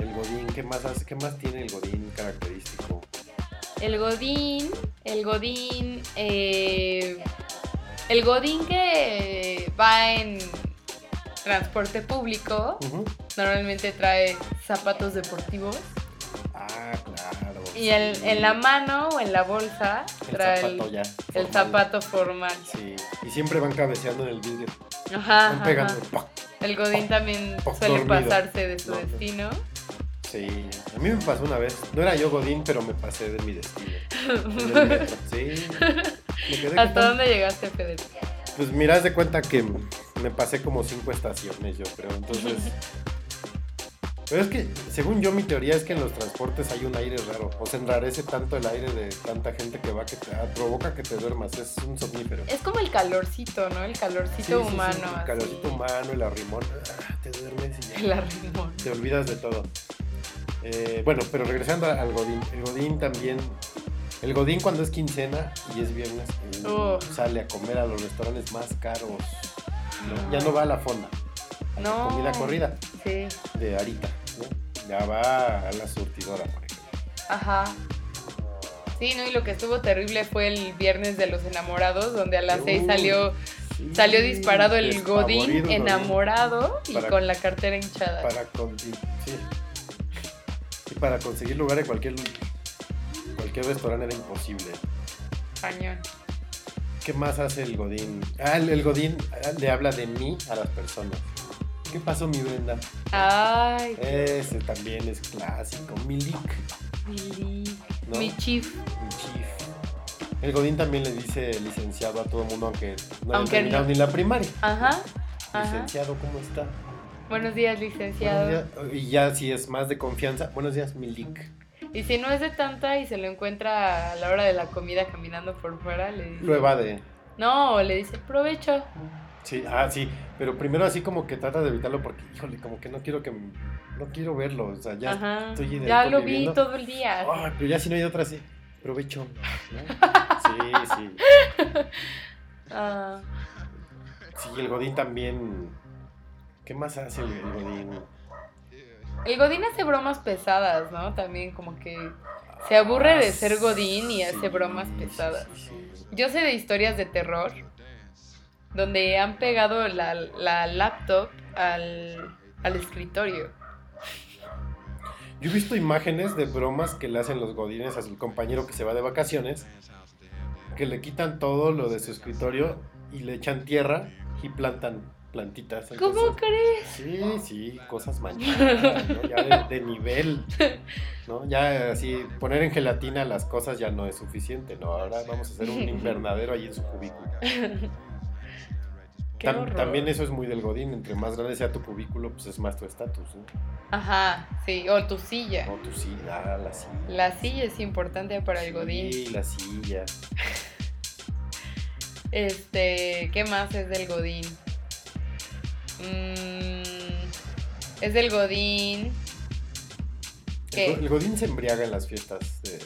el Godín, ¿qué más hace? ¿Qué más tiene el Godín característico? El Godín, el Godín, eh, el Godín que va en transporte público, normalmente trae zapatos deportivos Ah, claro. y el, en la mano o en la bolsa el trae zapato el, ya. el zapato formal. Sí, y siempre van cabeceando en el vidrio. Ajá, Van pegando. ajá. El Godín también Oh, suele pasarse de su No, no. destino. Sí, a mí me pasó una vez. No era yo Godín, pero me pasé de mi destino. Sí. Me quedé ¿Hasta dónde llegaste, Federico? Pues mira, haz de cuenta que me pasé como cinco estaciones, yo creo. Entonces. Pero es que, según yo, mi teoría es que en los transportes hay un aire raro. O se enrarece tanto el aire de tanta gente que va que te, ah, provoca que te duermas. Es un somnífero. Es como el calorcito, ¿no? El calorcito Sí, sí, sí, humano. el así. calorcito humano, el arrimón. ah, te duermes y ya. El arrimón. te olvidas de todo. Eh, bueno, pero regresando al Godín. El Godín también. El Godín cuando es quincena y es viernes Uf. sale a comer a los restaurantes más caros. ¿no? Ya no va a la fonda. A la No. comida corrida Sí. de Arita. Ya va a la surtidora, por ejemplo. Ajá. Sí, ¿no? Y lo que estuvo terrible fue el viernes de los enamorados, donde a las seis Uy, salió, sí, salió disparado el Godín enamorado y con la cartera hinchada. Para, con- y- sí. Y para conseguir lugar en cualquier, cualquier restaurante era imposible. Cañón. ¿Qué más hace el Godín? Ah, el, el Godín ah, le habla de mí a las personas. ¿Qué pasó, mi Brenda? Ay, Ese también es clásico. Milik, mi, li- ¿no? mi chief. mi chief. El Godín también le dice licenciado a todo el mundo, aunque no haya terminado no. ni la primaria. Ajá. Ajá. Licenciado, ¿cómo está? Buenos días, Buenos licenciado. días. Y ya si es más de confianza, buenos días, Milik. Y si no es de tanta y se lo encuentra a la hora de la comida caminando por fuera, le dice. Lo evade. No, le dice, provecho. Sí, ah, sí, pero primero así como que trata de evitarlo porque, híjole, como que no quiero que no quiero verlo, o sea, ya Ajá. estoy en el Ya lo vi todo el día. Pero ya si no hay otra así, provecho. ¿no? Sí, sí. Ah, Sí, el Godín también. ¿Qué más hace el, el Godín? el Godín hace bromas pesadas, ¿no? También como que se aburre de ser Godín y hace Sí, bromas sí, pesadas. sí, sí. Yo sé de historias de terror donde han pegado la, la laptop al, al escritorio. Yo he visto imágenes de bromas que le hacen los Godines a su compañero que se va de vacaciones, que le quitan todo lo de su escritorio y le echan tierra y plantan plantitas. ¿Cómo Entonces, crees? Sí, sí, cosas manchadas, ¿no? Ya de, de nivel, ¿no? Ya así, poner en gelatina las cosas ya no es suficiente, ¿no? Ahora vamos a hacer un invernadero ahí en su cubículo. Qué Tam- horror. también eso es muy del Godín, entre más grande sea tu cubículo, pues es más tu estatus, ¿no? Ajá, sí, o tu silla. O tu silla, ah, la silla. La silla es importante para el Godín. Sí, la silla. Este, ¿qué más es del Godín? Mm, es del Godín. ¿Qué? El, go- el Godín se embriaga en las fiestas de,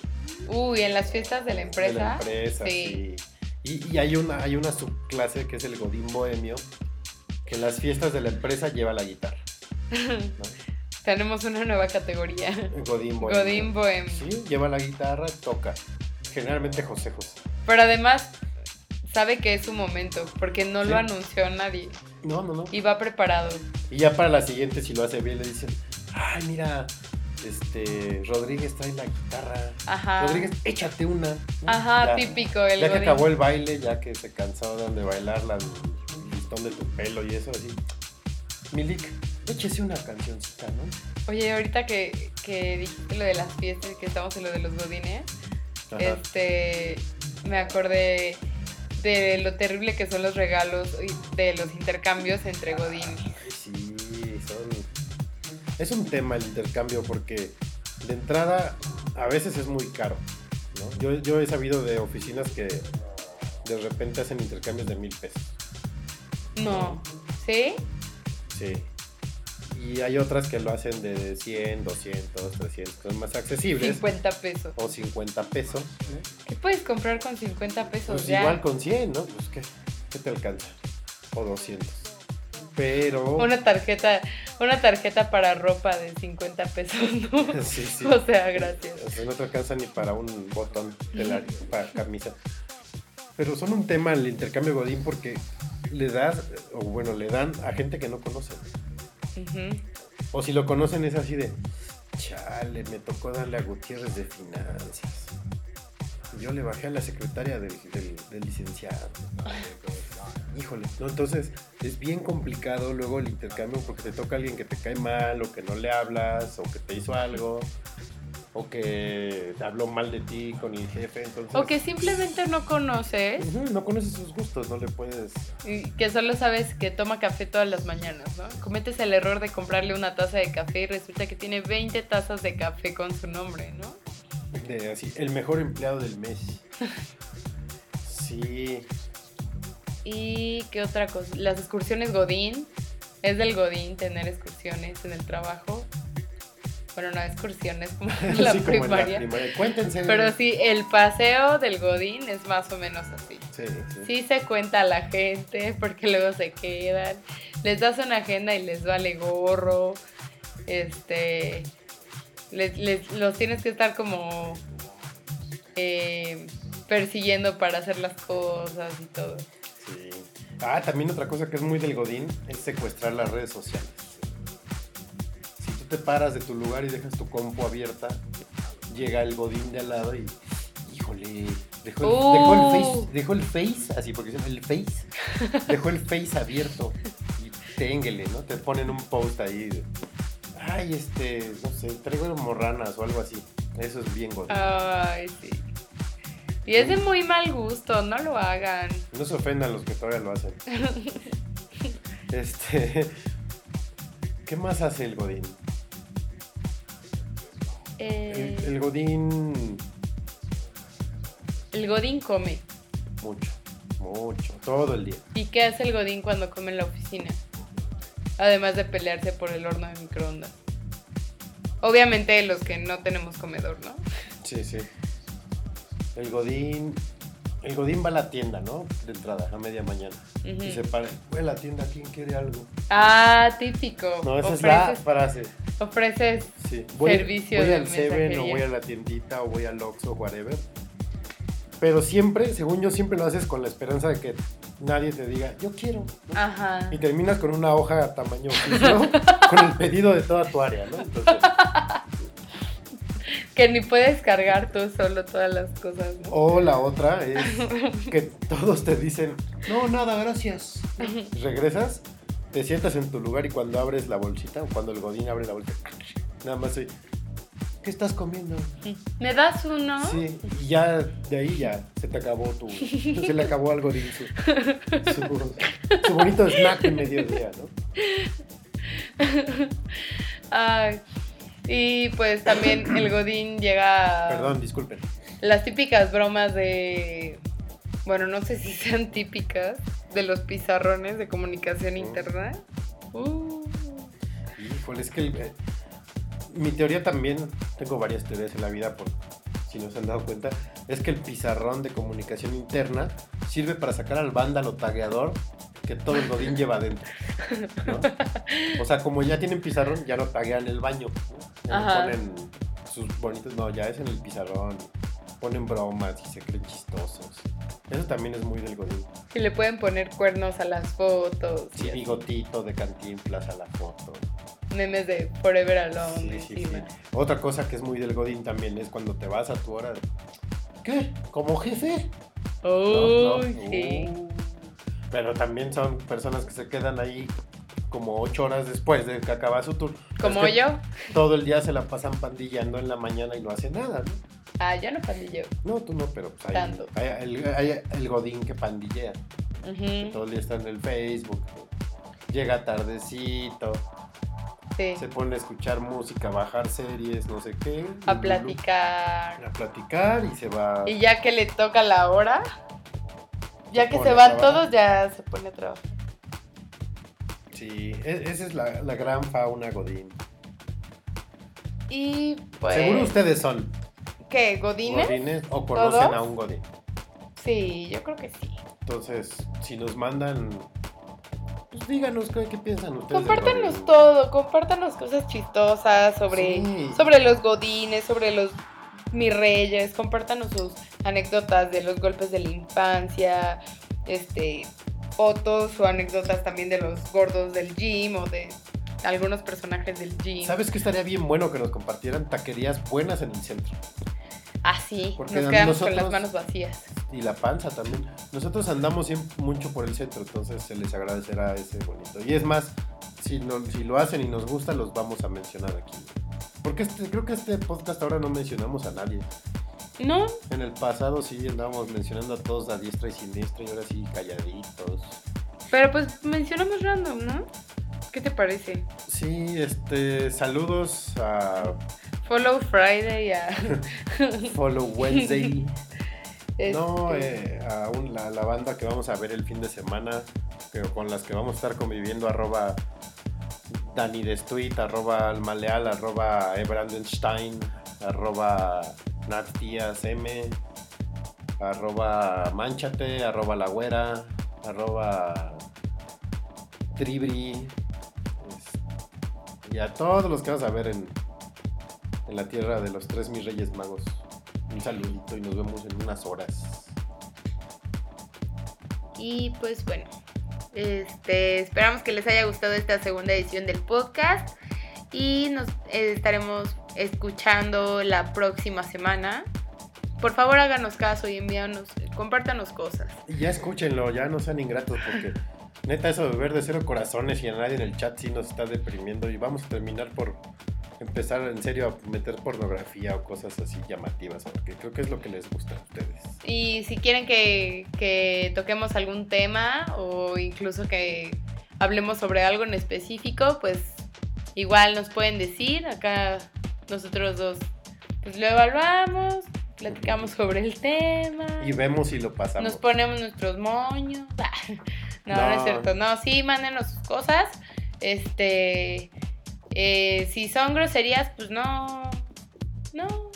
Uy, en las fiestas de la de empresa. la empresa, sí. Y, y hay, una, hay una subclase que es el Godín bohemio, que en las fiestas de la empresa lleva la guitarra. ¿no? Tenemos una nueva categoría. Godín bohemio. Godín. Sí, lleva la guitarra, toca. Generalmente José José. Pero además sabe que es su momento, porque no Sí. lo anunció nadie. No, no, no. Y va preparado. Y ya para la siguiente, si lo hace bien, le dicen, ay, mira, este, Rodríguez trae la guitarra. Ajá. Rodríguez, échate una. Ajá, Ya. típico. El ya que Godín. acabó el baile, ya que se cansaron de bailar la, el listón de tu pelo y eso, así. Milik, échese una cancioncita, ¿no? Oye, ahorita que, que dijiste lo de las fiestas y que estamos en lo de los godines, Ajá. este, me acordé de lo terrible que son los regalos y de los intercambios entre godines. Es un tema el intercambio porque de entrada a veces es muy caro, ¿no? Yo, yo he sabido de oficinas que de repente hacen intercambios de mil pesos. No. ¿Sí? Sí. Y hay otras que lo hacen de 100, 200, 300, son más accesibles. 50 pesos. O 50 pesos. ¿Qué puedes comprar con 50 pesos Pues ya? igual con 100, ¿no? Pues ¿qué, qué te alcanza? O 200. Pero... Una tarjeta, una tarjeta para ropa de 50 pesos, ¿no? Sí, sí. O sea, gracias. O sea, no te alcanza ni para un botón de la para camisa. Pero son un tema el intercambio Godín porque le das, o bueno, le dan a gente que no conocen. Ujú. O si lo conocen es así de, chale, me tocó darle a Gutiérrez de finanzas. Yo le bajé a la secretaria del, del- del licenciado. Híjole, ¿no? entonces es bien complicado luego el intercambio porque te toca alguien que te cae mal o que no le hablas o que te hizo algo o que te habló mal de ti con el jefe. Entonces, O que simplemente no conoces no conoces sus gustos, no le puedes... y que solo sabes que toma café todas las mañanas, ¿no? Cometes el error de comprarle una taza de café y resulta que tiene 20 tazas de café con su nombre, ¿no? De así, el mejor empleado del mes. Sí, Y qué otra cosa, las excursiones Godín. Es del Godín tener excursiones en el trabajo. Bueno, no excursiones como en la Sí, como en primaria. primaria. Cuéntense. Pero sí, el paseo del Godín es más o menos así. Sí, sí. Sí se cuenta a la gente porque luego se quedan. Les das una agenda y les vale gorro. Este. les- les- los tienes que estar como eh, persiguiendo para hacer las cosas y todo. Sí. Ah, también otra cosa que es muy del Godín es secuestrar las redes sociales. Si tú te paras de tu lugar y dejas tu compu abierta, llega el Godín de al lado y. Híjole, dejó el, Uh. dejó el face, dejó el face, así porque se llama el face, dejó el face abierto y ténguele, ¿no? Te ponen un post ahí de, ay, este, no sé, traigo morranas o algo así. Eso es bien Godín. Ay, sí. Y es de muy mal gusto, no lo hagan. No se ofendan los que todavía lo hacen. este. ¿Qué más hace el Godín? Eh, El, el Godín. el Godín come. Mucho, mucho, todo el día. ¿Y qué hace el Godín cuando come en la oficina? Además de pelearse por el horno de microondas. Obviamente los que no tenemos comedor, ¿no? Sí, sí. El Godín. El Godín va a la tienda, ¿no? De entrada, a media mañana. Y se para. Voy a la tienda, ¿quién quiere algo? Ah, típico. No, esa es la frase. ofreces Sí. Servicio voy de al Seven o voy a la tiendita o voy al Oxxo o whatever. Pero siempre, según yo, siempre lo haces con la esperanza de que nadie te diga, yo quiero. ¿no? Ajá. Y terminas con una hoja a tamaño oficio con el pedido de toda tu área, ¿no? Entonces, Que ni puedes cargar tú solo todas las cosas, ¿no? o la otra es que todos te dicen, no, nada, gracias. Regresas, te sientas en tu lugar y cuando abres la bolsita, o cuando el godín abre la bolsita, nada más soy, ¿qué estás comiendo? ¿Me das uno? Sí, y ya de ahí ya se te acabó tu. Se le acabó al godín su, su, su bonito snack de mediodía, ¿no? Ay. Y pues también el Godín llega a Perdón, disculpen. las típicas bromas de. Bueno, no sé si sean típicas de los pizarrones de comunicación interna. Uh, Híjole, es que el- eh, mi teoría también, tengo varias teorías en la vida, por si no se han dado cuenta, es que el pizarrón de comunicación interna sirve para sacar al vándalo tagueador que todo el godín lleva adentro. ¿no? O sea, como ya tienen pizarrón, ya no taguean el baño. ¿no? Ya no Ajá. ponen sus bonitos, no, ya es en el pizarrón. Ponen bromas y se creen chistosos. Eso también es muy del godín. y le pueden poner cuernos a las fotos. Sí, bigotito de cantinflas a la foto. Memes de Forever Alone Sí, sí, sí. Otra cosa que es muy del Godín también es cuando te vas a tu hora. ¿Qué? ¿Como jefe? No, no. Uy, sí. Uh. Pero también son personas que se quedan ahí como ocho horas después de que acaba su tour. Como Es que yo. Todo el día se la pasan pandillando en la mañana y no hacen nada, ¿no? Ah, yo no pandillo. No, tú no, pero pues hay, Tanto. hay el, hay el Godín que pandillea. que Ujú, todo el día está en el Facebook. Llega tardecito, Sí. se pone a escuchar música, bajar series, no sé qué. A platicar. a platicar y se va. Y ya que le toca la hora, ya que se van todos, ya se pone a trabajar. Sí, e- esa es la, la gran fauna Godín. Y pues. Seguro ustedes son ¿Qué? ¿Godines? Godines o conocen ¿Todos? a un Godín. Sí, yo creo que sí. Entonces, si nos mandan, pues díganos qué, qué piensan ustedes. Compártanos todo, compártanos cosas chistosas sobre, Sí. sobre los godines, sobre los mis reyes, compártanos sus anécdotas de los golpes de la infancia, este, fotos o anécdotas también de los gordos del gym o de algunos personajes del gym. ¿Sabes qué estaría bien bueno que nos compartieran taquerías buenas en el centro? Así, Porque nos quedamos con las manos vacías. Y la panza también. Nosotros andamos siempre mucho por el centro, entonces se les agradecerá ese bonito. Y es más, si, no- si lo hacen y nos gusta, los vamos a mencionar aquí. Porque este, creo que este podcast ahora no mencionamos a nadie. ¿No? En el pasado sí andábamos mencionando a todos a diestra y siniestra y ahora sí calladitos. Pero pues mencionamos random, ¿no? ¿Qué te parece? Sí, este, saludos a Follow Friday a... Follow Wednesday. No, este, eh, a un- la, la banda que vamos a ver el fin de semana, que, con las que vamos a estar conviviendo, arroba Dani Destuit, arroba Almaleal, arroba Ebrandenstein, arroba Nat Díaz M, arroba Manchate, arroba La Güera, arroba Tribri, y a todos los que vamos a ver en, en la tierra de los tres mis reyes magos. Un saludito y nos vemos en unas horas. Y pues bueno, este, esperamos que les haya gustado esta segunda edición del podcast y nos eh, estaremos escuchando la próxima semana. Por favor háganos caso y envíanos, compártanos cosas. Y ya escúchenlo, ya no sean ingratos porque neta eso de ver de cero corazones y a nadie en el chat sí nos está deprimiendo y vamos a terminar por empezar en serio a meter pornografía o cosas así llamativas porque creo que es lo que les gusta a ustedes. Y si quieren que, que toquemos algún tema o incluso que hablemos sobre algo en específico, pues igual nos pueden decir. Acá nosotros dos pues lo evaluamos, platicamos sobre el tema. Y vemos si lo pasamos. Nos ponemos nuestros moños. No, no, No. es cierto. No, sí, mándenos sus cosas. Este. eh, si son groserías, pues no. No.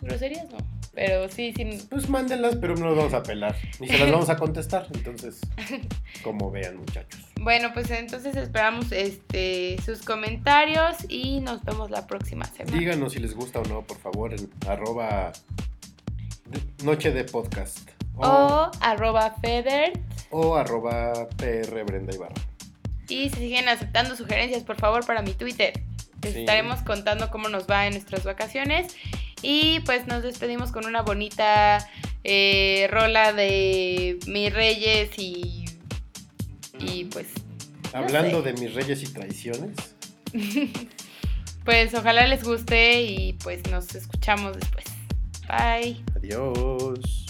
Groserías no. Pero sí, sí. Pues mándenlas, pero no las vamos a pelar. Ni se las vamos a contestar. Entonces, como vean muchachos. Bueno, pues entonces esperamos este sus comentarios y nos vemos la próxima semana. Díganos si les gusta o no, por favor, en arroba noche de podcast. O arroba Feder. o arroba PR Brenda Ibarra. Y si siguen aceptando sugerencias, por favor, para mi Twitter. Les Sí. estaremos contando cómo nos va en nuestras vacaciones. Y pues nos despedimos con una bonita eh, rola de mis reyes y. Y pues. no Hablando sé. de mis reyes y traiciones. Pues ojalá les guste y pues nos escuchamos después. Bye. Adiós.